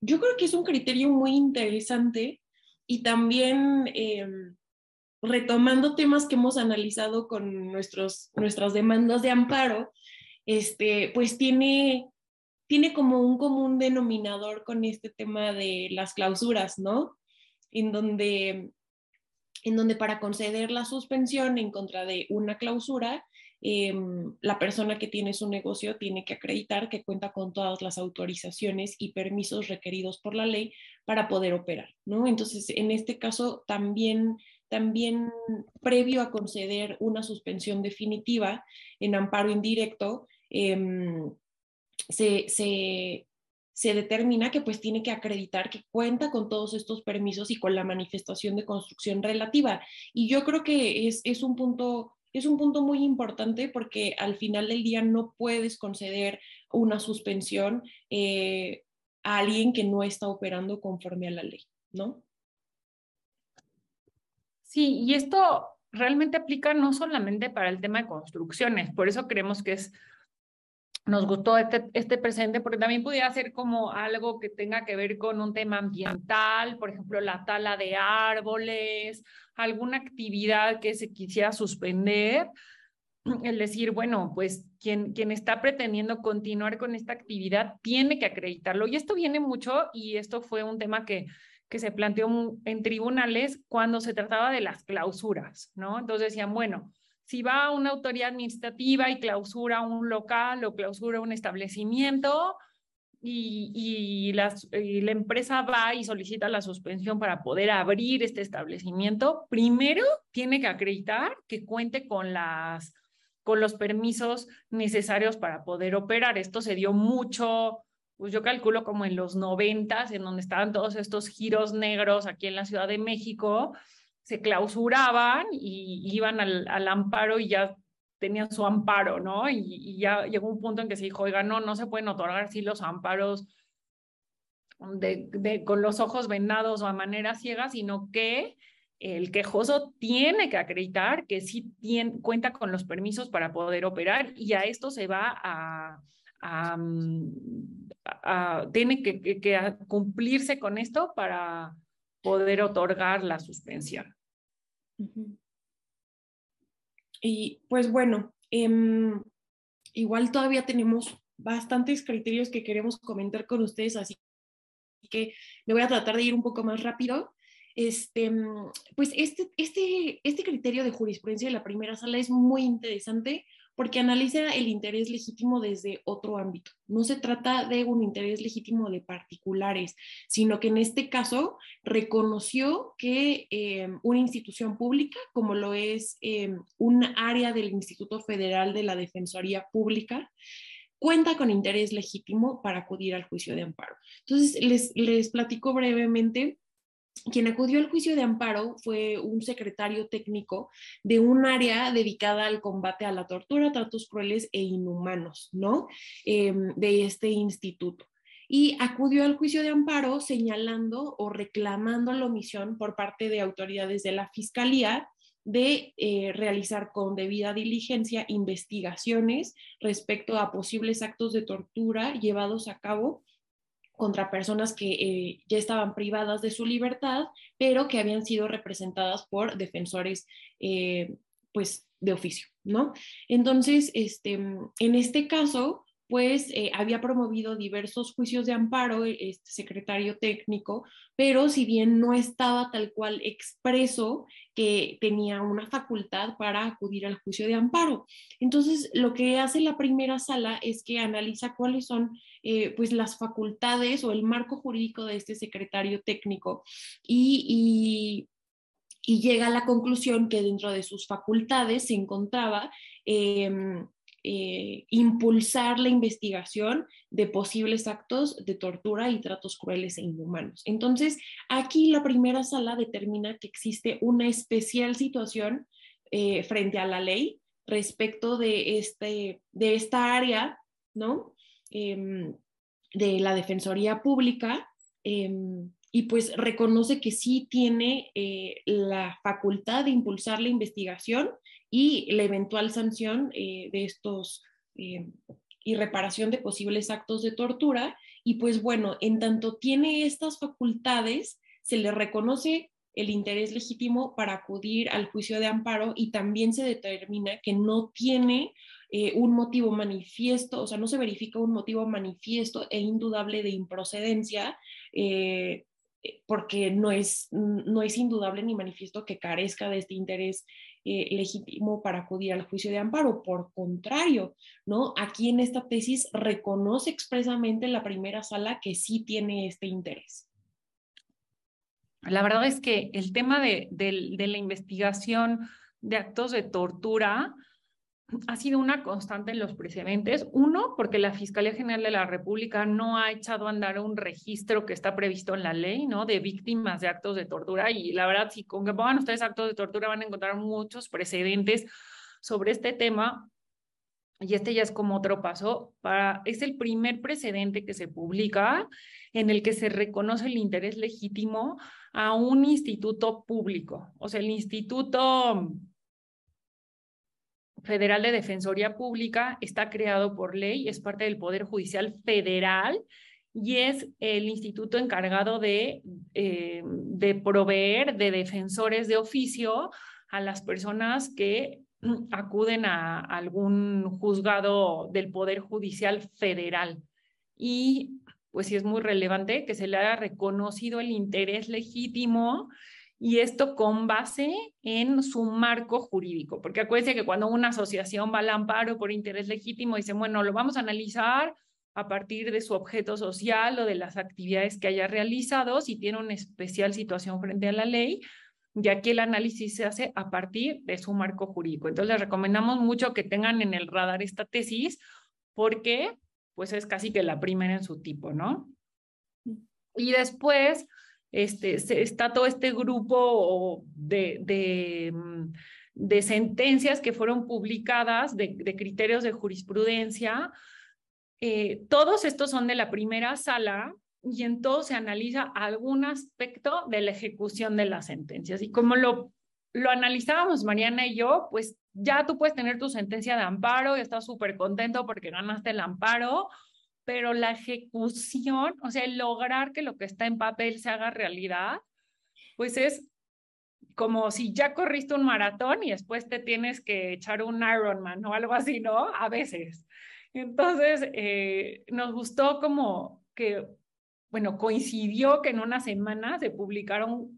yo creo que es un criterio muy interesante y también eh, retomando temas que hemos analizado con nuestros, nuestras demandas de amparo, este, pues tiene, tiene como un común denominador con este tema de las clausuras, ¿no? En donde, en donde para conceder la suspensión en contra de una clausura, Em, la persona que tiene su negocio tiene que acreditar que cuenta con todas las autorizaciones y permisos requeridos por la ley para poder operar, ¿no? Entonces, en este caso, también, también previo a conceder una suspensión definitiva en amparo indirecto, em, se, se, se determina que pues tiene que acreditar que cuenta con todos estos permisos y con la manifestación de construcción relativa. Y yo creo que es, es un punto es un punto muy importante porque al final del día no puedes conceder una suspensión eh, a alguien que no está operando conforme a la ley, ¿no? Sí, y esto realmente aplica no solamente para el tema de construcciones, por eso creemos que es nos gustó este, este presente porque también pudiera ser como algo que tenga que ver con un tema ambiental, por ejemplo, la tala de árboles, alguna actividad que se quisiera suspender. El decir, bueno, pues quien, quien está pretendiendo continuar con esta actividad tiene que acreditarlo. Y esto viene mucho, y esto fue un tema que, que se planteó en tribunales cuando se trataba de las clausuras, ¿no? Entonces decían, bueno, si va a una autoridad administrativa y clausura un local o clausura un establecimiento y, la empresa va y solicita la suspensión para poder abrir este establecimiento, primero tiene que acreditar que cuente con las con los permisos necesarios para poder operar. Esto se dio mucho pues yo calculo como en los noventas, en donde estaban todos estos giros negros aquí en la Ciudad de México, se clausuraban y iban al, amparo y ya tenían su amparo, ¿no? Y, ya llegó un punto en que se dijo, oiga, no, no se pueden otorgar así los amparos con los ojos vendados o a manera ciega, sino que el quejoso tiene que acreditar que sí tiene, cuenta con los permisos para poder operar y a esto se va a, a, a tiene que, cumplirse con esto para poder otorgar la suspensión. Y pues bueno, eh, igual todavía tenemos bastantes criterios que queremos comentar con ustedes, así que me voy a tratar de ir un poco más rápido. Este, pues este, este, este criterio de jurisprudencia de la primera sala es muy interesante porque analiza el interés legítimo desde otro ámbito. No se trata de un interés legítimo de particulares, sino que en este caso reconoció que eh, una institución pública, como lo es eh, un área del Instituto Federal de la Defensoría Pública, cuenta con interés legítimo para acudir al juicio de amparo. Entonces, les, les platico brevemente quien acudió al juicio de amparo fue un secretario técnico de un área dedicada al combate a la tortura, tratos crueles e inhumanos, ¿no? Eh, de este instituto. Y acudió al juicio de amparo señalando o reclamando la omisión por parte de autoridades de la Fiscalía de eh, realizar con debida diligencia investigaciones respecto a posibles actos de tortura llevados a cabo contra personas que eh, ya estaban privadas de su libertad, pero que habían sido representadas por defensores, eh, pues, de oficio, ¿no? Entonces, este, en este caso, pues eh, había promovido diversos juicios de amparo, este secretario técnico, pero si bien no estaba tal cual expreso que tenía una facultad para acudir al juicio de amparo. Entonces, lo que hace la primera sala es que analiza cuáles son eh, pues las facultades o el marco jurídico de este secretario técnico y, llega a la conclusión que dentro de sus facultades se encontraba eh, eh, impulsar la investigación de posibles actos de tortura y tratos crueles e inhumanos. Entonces, aquí la primera sala determina que existe una especial situación eh, frente a la ley respecto de, este, de esta área, ¿no? Eh, de la Defensoría Pública. Em, y pues reconoce que sí tiene eh, la facultad de impulsar la investigación y la eventual sanción eh, de estos eh, y reparación de posibles actos de tortura. Y pues bueno, en tanto tiene estas facultades, se le reconoce el interés legítimo para acudir al juicio de amparo y también se determina que no tiene eh, un motivo manifiesto, o sea, no se verifica un motivo manifiesto e indudable de improcedencia porque no es, no es indudable ni manifiesto que carezca de este interés eh, legítimo para acudir al juicio de amparo. Por contrario, ¿no? Aquí en esta tesis reconoce expresamente la primera sala que sí tiene este interés. La verdad es que el tema de, de, de la investigación de actos de tortura ha sido una constante en los precedentes. Uno, porque la Fiscalía General de la República no ha echado a andar un registro que está previsto en la ley, ¿no? De víctimas de actos de tortura. Y la verdad, si con que pongan ustedes actos de tortura van a encontrar muchos precedentes sobre este tema. Y este ya es como otro paso. Es el primer precedente que se publica en el que se reconoce el interés legítimo a un instituto público. O sea, el instituto Federal de Defensoría Pública está creado por ley, es parte del Poder Judicial Federal y es el instituto encargado de, eh, de proveer de defensores de oficio a las personas que acuden a algún juzgado del Poder Judicial Federal. Y pues sí es muy relevante que se le haya reconocido el interés legítimo y esto con base en su marco jurídico, porque acuérdense que cuando una asociación va al amparo por interés legítimo, dice, bueno, lo vamos a analizar a partir de su objeto social o de las actividades que haya realizado, si tiene una especial situación frente a la ley, y aquí el análisis se hace a partir de su marco jurídico. Entonces les recomendamos mucho que tengan en el radar esta tesis, porque pues es casi que la primera en su tipo, ¿no? Y después este, está todo este grupo de, de, mm, de sentencias que fueron publicadas, de, de criterios de jurisprudencia. Eh, todos estos son de la primera sala y en todo se analiza algún aspecto de la ejecución de las sentencias. Y como lo, lo analizábamos Mariana y yo, pues ya tú puedes tener tu sentencia de amparo y estás súper contento porque ganaste el amparo, pero la ejecución, o sea, lograr que lo que está en papel se haga realidad, pues es como si ya corriste un maratón y después te tienes que echar un Ironman o algo así, ¿no? A veces. Entonces, eh, nos gustó como que, bueno, coincidió que en una semana se publicaron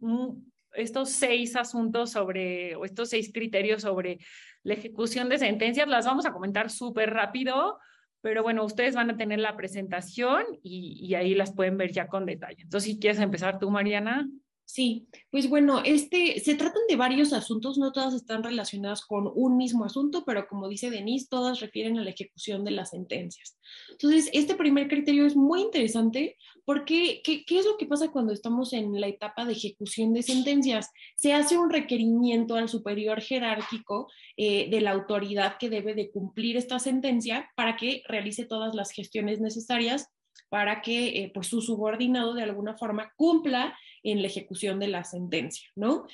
estos seis asuntos sobre, o estos seis criterios sobre la ejecución de sentencias. Las vamos a comentar súper rápido, pero bueno, ustedes van a tener la presentación y, ahí las pueden ver ya con detalle. Entonces, si quieres empezar tú, Mariana. Sí, pues bueno, este, se tratan de varios asuntos, no todas están relacionadas con un mismo asunto, pero como dice Denise, todas refieren a la ejecución de las sentencias. Entonces, este primer criterio es muy interesante porque, ¿qué, es lo que pasa cuando estamos en la etapa de ejecución de sentencias? Se hace un requerimiento al superior jerárquico eh, de la autoridad que debe de cumplir esta sentencia para que realice todas las gestiones necesarias para que eh, pues su subordinado de alguna forma cumpla en la ejecución de la sentencia, ¿no?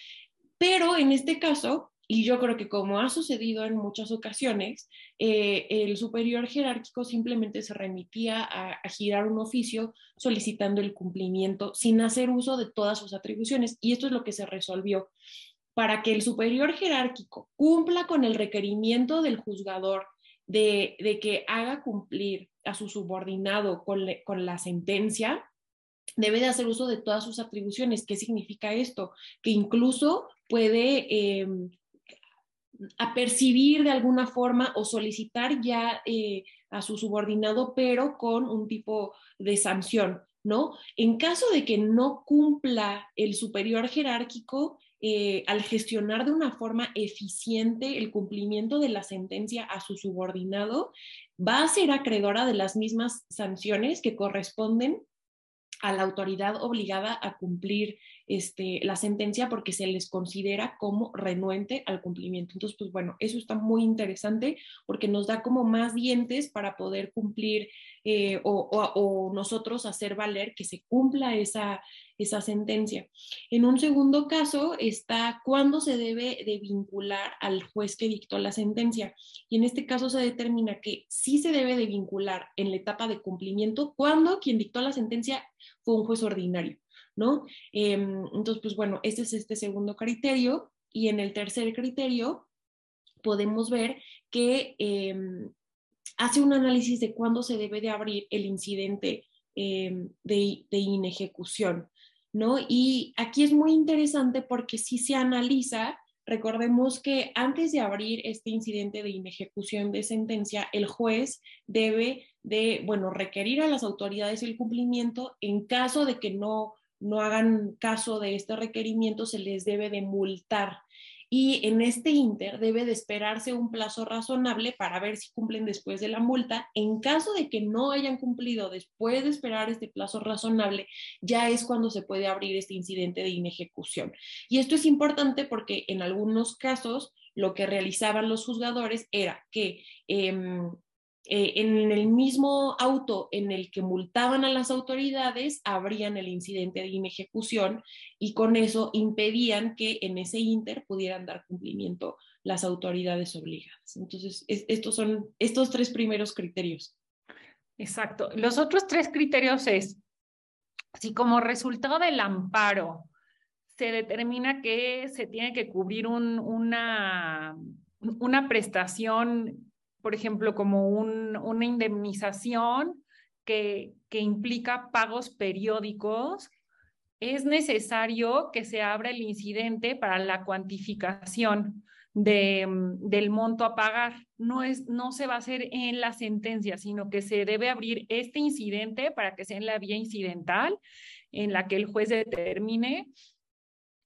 Pero en este caso, y yo creo que como ha sucedido en muchas ocasiones, eh, el superior jerárquico simplemente se remitía a, girar un oficio solicitando el cumplimiento sin hacer uso de todas sus atribuciones. Y esto es lo que se resolvió. Para que el superior jerárquico cumpla con el requerimiento del juzgador de, que haga cumplir a su subordinado con la sentencia, debe de hacer uso de todas sus atribuciones. ¿Qué significa esto? Que incluso puede eh, apercibir de alguna forma o solicitar ya eh, a su subordinado, pero con un tipo de sanción, ¿no? En caso de que no cumpla el superior jerárquico, eh, al gestionar de una forma eficiente el cumplimiento de la sentencia a su subordinado, va a ser acreedora de las mismas sanciones que corresponden a la autoridad obligada a cumplir este, la sentencia porque se les considera como renuente al cumplimiento. Entonces, pues bueno, eso está muy interesante porque nos da como más dientes para poder cumplir eh, o, o, nosotros hacer valer que se cumpla esa, esa sentencia. En un segundo caso está cuándo se debe de vincular al juez que dictó la sentencia. Y en este caso se determina que sí se debe de vincular en la etapa de cumplimiento cuando quien dictó la sentencia fue un juez ordinario, ¿no? Em, entonces, pues bueno, este es este segundo criterio. Y en el tercer criterio podemos ver que em, hace un análisis de cuándo se debe de abrir el incidente em, de, de inejecución. ¿no? Y aquí es muy interesante porque si se analiza, recordemos que antes de abrir este incidente de inejecución de sentencia, el juez debe de, bueno, requerir a las autoridades el cumplimiento. En caso de que no, no hagan caso de este requerimiento, se les debe de multar y en este inter debe de esperarse un plazo razonable para ver si cumplen después de la multa. En caso de que no hayan cumplido después de esperar este plazo razonable, ya es cuando se puede abrir este incidente de inejecución. Y esto es importante porque en algunos casos lo que realizaban los juzgadores era que eh, eh, en el mismo auto en el que multaban a las autoridades, abrían el incidente de inejecución y con eso impedían que en ese inter pudieran dar cumplimiento las autoridades obligadas. Entonces, estos son estos tres primeros criterios. Exacto. Los otros tres criterios es, si como resultado del amparo se determina que se tiene que cubrir un, una, una prestación por ejemplo, como un, una indemnización que, que implica pagos periódicos, es necesario que se abra el incidente para la cuantificación de, del monto a pagar. No, es, no se va a hacer en la sentencia, sino que se debe abrir este incidente para que sea en la vía incidental en la que el juez determine,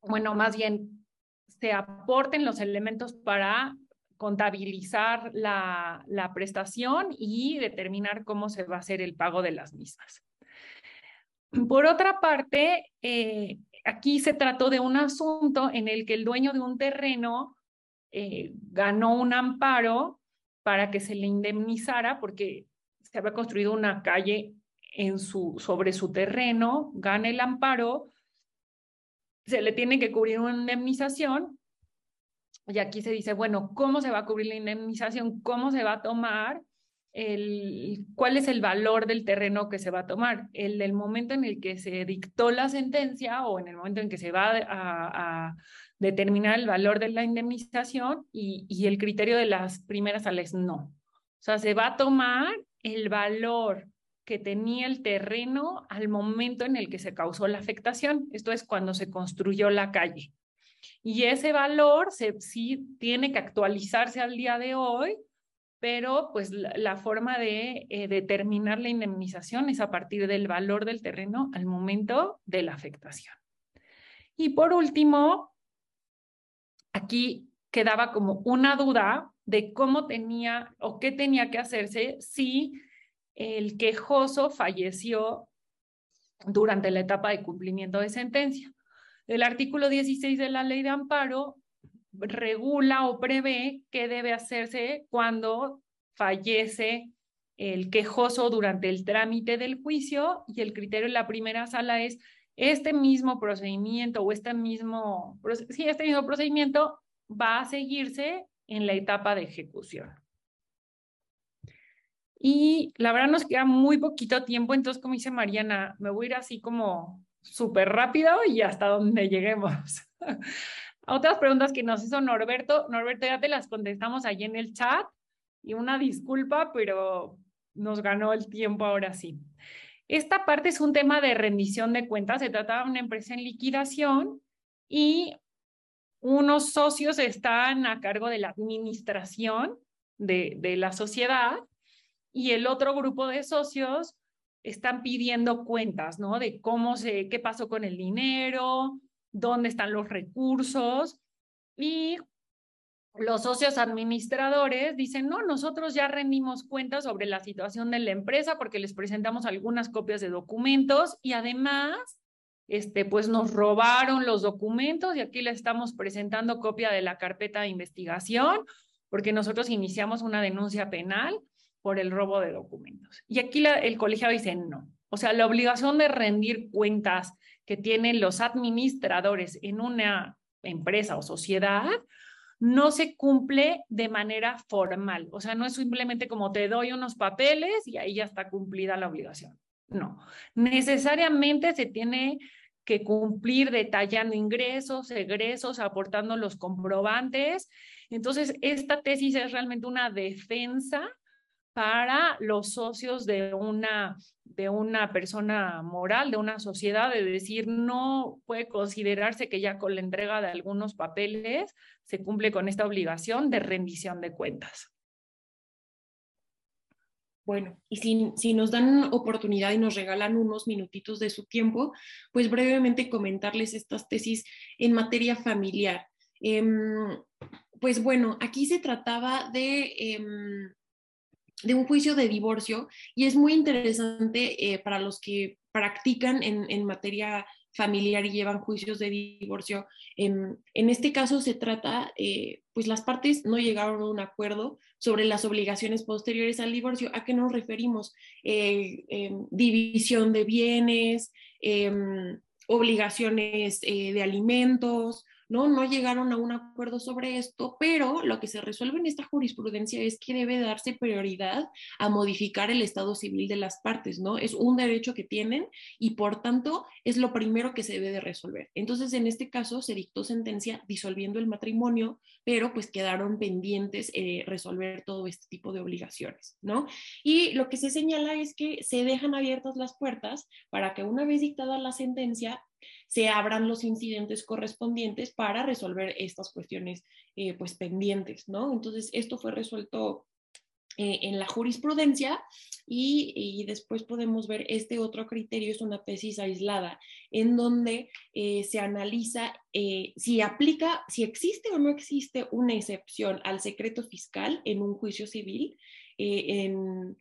bueno, más bien se aporten los elementos para contabilizar la, prestación y determinar cómo se va a hacer el pago de las mismas. Por otra parte, eh, aquí se trató de un asunto en el que el dueño de un terreno eh, ganó un amparo para que se le indemnizara porque se había construido una calle en su, sobre su terreno, gana el amparo, se le tiene que cubrir una indemnización. Y aquí se dice, bueno, ¿cómo se va a cubrir la indemnización? ¿Cómo se va a tomar? El, ¿Cuál es el valor del terreno que se va a tomar? El del momento en el que se dictó la sentencia o en el momento en que se va a, determinar el valor de la indemnización y, y el criterio de las primeras sales no. O sea, se va a tomar el valor que tenía el terreno al momento en el que se causó la afectación. Esto es cuando se construyó la calle. Y ese valor se, sí tiene que actualizarse al día de hoy, pero pues la, forma de eh, determinar la indemnización es a partir del valor del terreno al momento de la afectación. Y por último, aquí quedaba como una duda de cómo tenía o qué tenía que hacerse si el quejoso falleció durante la etapa de cumplimiento de sentencia. El artículo 16 de la ley de amparo regula o prevé qué debe hacerse cuando fallece el quejoso durante el trámite del juicio y el criterio de la primera sala es este mismo procedimiento o este mismo, sí, este mismo procedimiento va a seguirse en la etapa de ejecución. Y la verdad nos queda muy poquito tiempo, entonces como dice Mariana, me voy a ir así como súper rápido y hasta donde lleguemos. Otras preguntas que nos hizo Norberto, Norberto ya te las contestamos allí en el chat y una disculpa, pero nos ganó el tiempo ahora sí. Esta parte es un tema de rendición de cuentas, se trataba de una empresa en liquidación y unos socios están a cargo de la administración de, de la sociedad y el otro grupo de socios están pidiendo cuentas, ¿no? De cómo se, qué pasó con el dinero, dónde están los recursos. Y los socios administradores dicen, no, nosotros ya rendimos cuentas sobre la situación de la empresa porque les presentamos algunas copias de documentos y además, este, pues nos robaron los documentos y aquí les estamos presentando copia de la carpeta de investigación porque nosotros iniciamos una denuncia penal por el robo de documentos. Y aquí el colegiado dice no. O sea, la obligación de rendir cuentas que tienen los administradores en una empresa o sociedad no se cumple de manera formal. O sea, no es simplemente como te doy unos papeles y ahí ya está cumplida la obligación. No, necesariamente se tiene que cumplir detallando ingresos, egresos, aportando los comprobantes. Entonces, esta tesis es realmente una defensa para los socios de una, de una persona moral, de una sociedad, de decir, no puede considerarse que ya con la entrega de algunos papeles se cumple con esta obligación de rendición de cuentas. Bueno, y si, si, nos dan oportunidad y nos regalan unos minutitos de su tiempo, pues brevemente comentarles estas tesis en materia familiar. Em, pues bueno, aquí se trataba de em, de un juicio de divorcio y es muy interesante eh, para los que practican en, materia familiar y llevan juicios de divorcio. en este caso se trata, eh, pues las partes no llegaron a un acuerdo sobre las obligaciones posteriores al divorcio. ¿A qué nos referimos? Eh, em, división de bienes, em, obligaciones de alimentos, ¿no? No llegaron a un acuerdo sobre esto, pero lo que se resuelve en esta jurisprudencia es que debe darse prioridad a modificar el estado civil de las partes, ¿no? Es un derecho que tienen y por tanto es lo primero que se debe de resolver. Entonces, en este caso se dictó sentencia disolviendo el matrimonio, pero pues quedaron pendientes eh, resolver todo este tipo de obligaciones, ¿no? Y lo que se señala es que se dejan abiertas las puertas para que una vez dictada la sentencia, se abran los incidentes correspondientes para resolver estas cuestiones eh, pues pendientes, ¿no? Entonces, esto fue resuelto eh, en la jurisprudencia y, después podemos ver este otro criterio, es una tesis aislada, en donde eh, se analiza si aplica, si existe o no existe una excepción al secreto fiscal en un juicio civil en,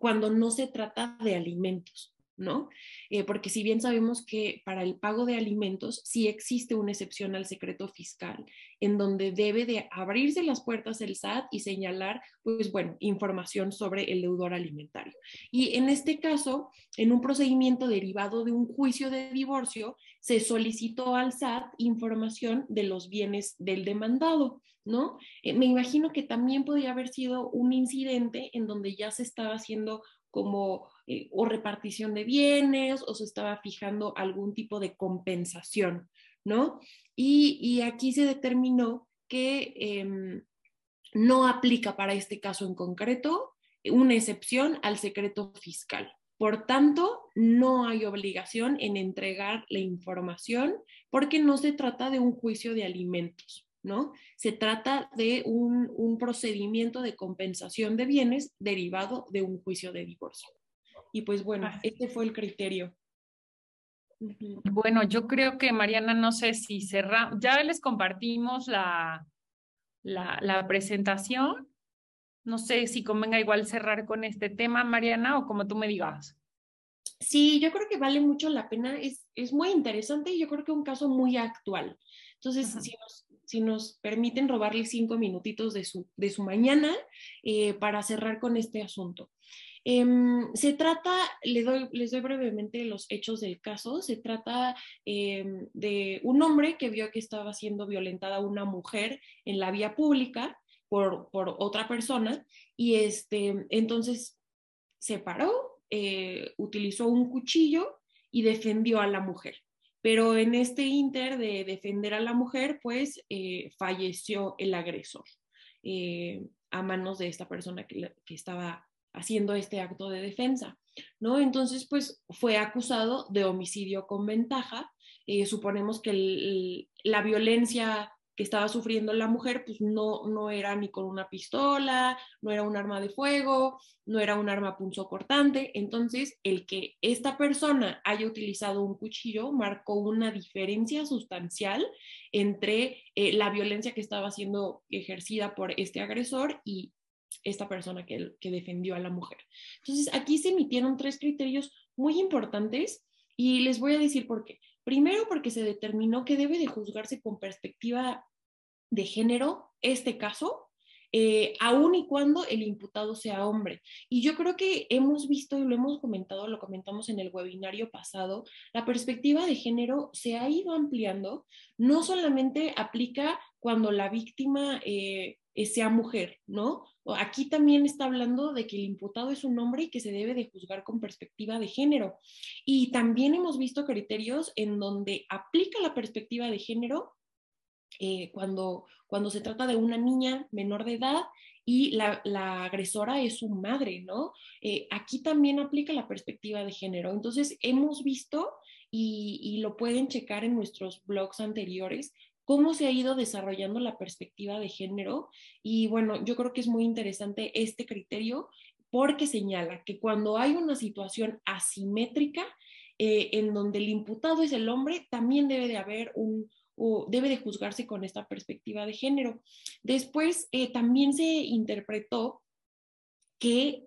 cuando no se trata de alimentos. ¿No? Eh, porque si bien sabemos que para el pago de alimentos sí existe una excepción al secreto fiscal, en donde debe de abrirse las puertas el SAT y señalar, pues bueno, información sobre el deudor alimentario. Y en este caso, en un procedimiento derivado de un juicio de divorcio, se solicitó al SAT información de los bienes del demandado. ¿No? Eh, me imagino que también podría haber sido un incidente en donde ya se estaba haciendo como eh, o repartición de bienes o se estaba fijando algún tipo de compensación, ¿no? Y, aquí se determinó que em, no aplica para este caso en concreto una excepción al secreto fiscal. Por tanto, no hay obligación en entregar la información porque no se trata de un juicio de alimentos, ¿no? Se trata de un, procedimiento de compensación de bienes derivado de un juicio de divorcio. Y pues bueno, este fue el criterio. Bueno, yo creo que Mariana, no sé si cerramos, ya les compartimos la, la, la, presentación. No sé si convenga igual cerrar con este tema, Mariana, o como tú me digas. Sí, yo creo que vale mucho la pena, es, es muy interesante y yo creo que es un caso muy actual. Entonces, si nos, si nos permiten robarle cinco minutitos de su, de su mañana eh, para cerrar con este asunto. Em, se trata, les doy, les doy brevemente los hechos del caso, se trata em, de un hombre que vio que estaba siendo violentada una mujer en la vía pública por, por otra persona y este, entonces se paró, eh, utilizó un cuchillo y defendió a la mujer. Pero en este inter de defender a la mujer, pues eh, falleció el agresor eh, a manos de esta persona que, estaba haciendo este acto de defensa, ¿no? Entonces, pues fue acusado de homicidio con ventaja. Eh, suponemos que la violencia que estaba sufriendo la mujer, pues no, no era ni con una pistola, no era un arma de fuego, no era un arma punzocortante. Entonces, el que esta persona haya utilizado un cuchillo marcó una diferencia sustancial entre eh, la violencia que estaba siendo ejercida por este agresor y esta persona que, defendió a la mujer. Entonces, aquí se emitieron tres criterios muy importantes y les voy a decir por qué. Primero, porque se determinó que debe de juzgarse con perspectiva de género este caso, eh, aun y cuando el imputado sea hombre. Y yo creo que hemos visto y lo hemos comentado, lo comentamos en el webinario pasado, la perspectiva de género se ha ido ampliando, no solamente aplica cuando la víctima eh, sea mujer, ¿no? Aquí también está hablando de que el imputado es un hombre y que se debe de juzgar con perspectiva de género. Y también hemos visto criterios en donde aplica la perspectiva de género eh, cuando, cuando se trata de una niña menor de edad y la, agresora es su madre, ¿no? Eh, aquí también aplica la perspectiva de género. Entonces, hemos visto y, y, lo pueden checar en nuestros blogs anteriores, cómo se ha ido desarrollando la perspectiva de género. Y bueno, yo creo que es muy interesante este criterio porque señala que cuando hay una situación asimétrica eh, en donde el imputado es el hombre, también debe de haber un, o debe de juzgarse con esta perspectiva de género. Después, eh, también se interpretó que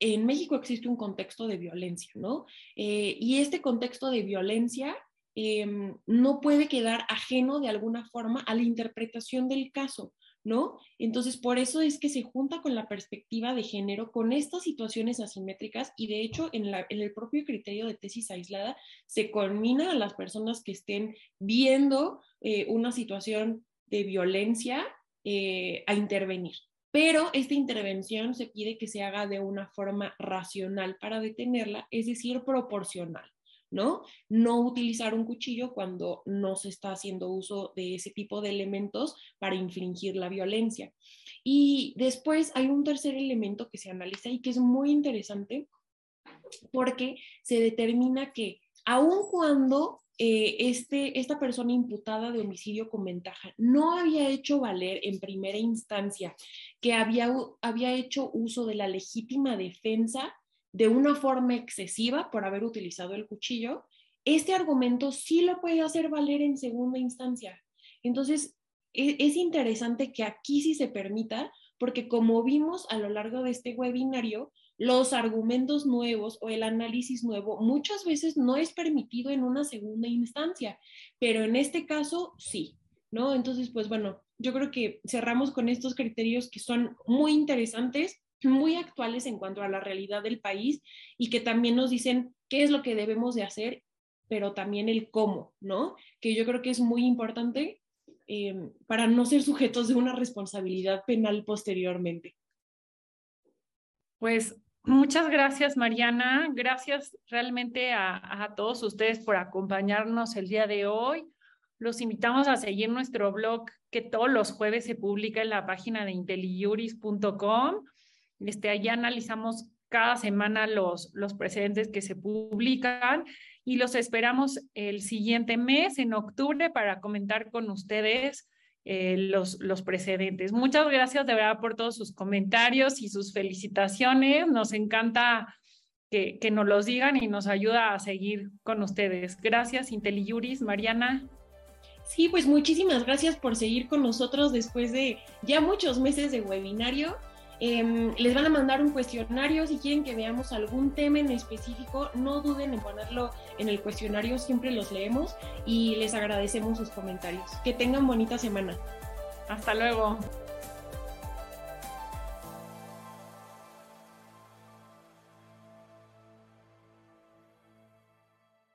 en México existe un contexto de violencia, ¿no? Eh, y este contexto de violencia Em, no puede quedar ajeno de alguna forma a la interpretación del caso, ¿no? Entonces, por eso es que se junta con la perspectiva de género, con estas situaciones asimétricas y de hecho en, el propio criterio de tesis aislada se culmina a las personas que estén viendo eh, una situación de violencia eh, a intervenir. Pero esta intervención se pide que se haga de una forma racional para detenerla, es decir, proporcional. ¿No? No utilizar un cuchillo cuando no se está haciendo uso de ese tipo de elementos para infringir la violencia. Y después hay un tercer elemento que se analiza y que es muy interesante porque se determina que aun cuando eh, este, esta persona imputada de homicidio con ventaja no había hecho valer en primera instancia que había, había hecho uso de la legítima defensa de una forma excesiva por haber utilizado el cuchillo, este argumento sí lo puede hacer valer en segunda instancia. Entonces, e, es interesante que aquí sí se permita, porque como vimos a lo largo de este webinario, los argumentos nuevos o el análisis nuevo muchas veces no es permitido en una segunda instancia, pero en este caso sí, ¿no? Entonces, pues bueno, yo creo que cerramos con estos criterios que son muy interesantes, muy actuales en cuanto a la realidad del país y que también nos dicen qué es lo que debemos de hacer, pero también el cómo, ¿no? Que yo creo que es muy importante eh, para no ser sujetos de una responsabilidad penal posteriormente. Pues Muchas gracias, Mariana. Gracias realmente a, todos ustedes por acompañarnos el día de hoy. Los invitamos a seguir nuestro blog que todos los jueves se publica en la página de intelijuris.com. Este, allí analizamos cada semana los, los precedentes que se publican y los esperamos el siguiente mes, en octubre, para comentar con ustedes eh, los, los precedentes. Muchas gracias de verdad por todos sus comentarios y sus felicitaciones. Nos encanta que, que nos los digan y nos ayuda a seguir con ustedes. Gracias, IntelliJuris. Mariana. Sí, pues muchísimas gracias por seguir con nosotros después de ya muchos meses de webinario. Em, les van a mandar un cuestionario si quieren que veamos algún tema en específico. No duden en ponerlo en el cuestionario, siempre los leemos y les agradecemos sus comentarios. Que tengan bonita semana. Hasta luego.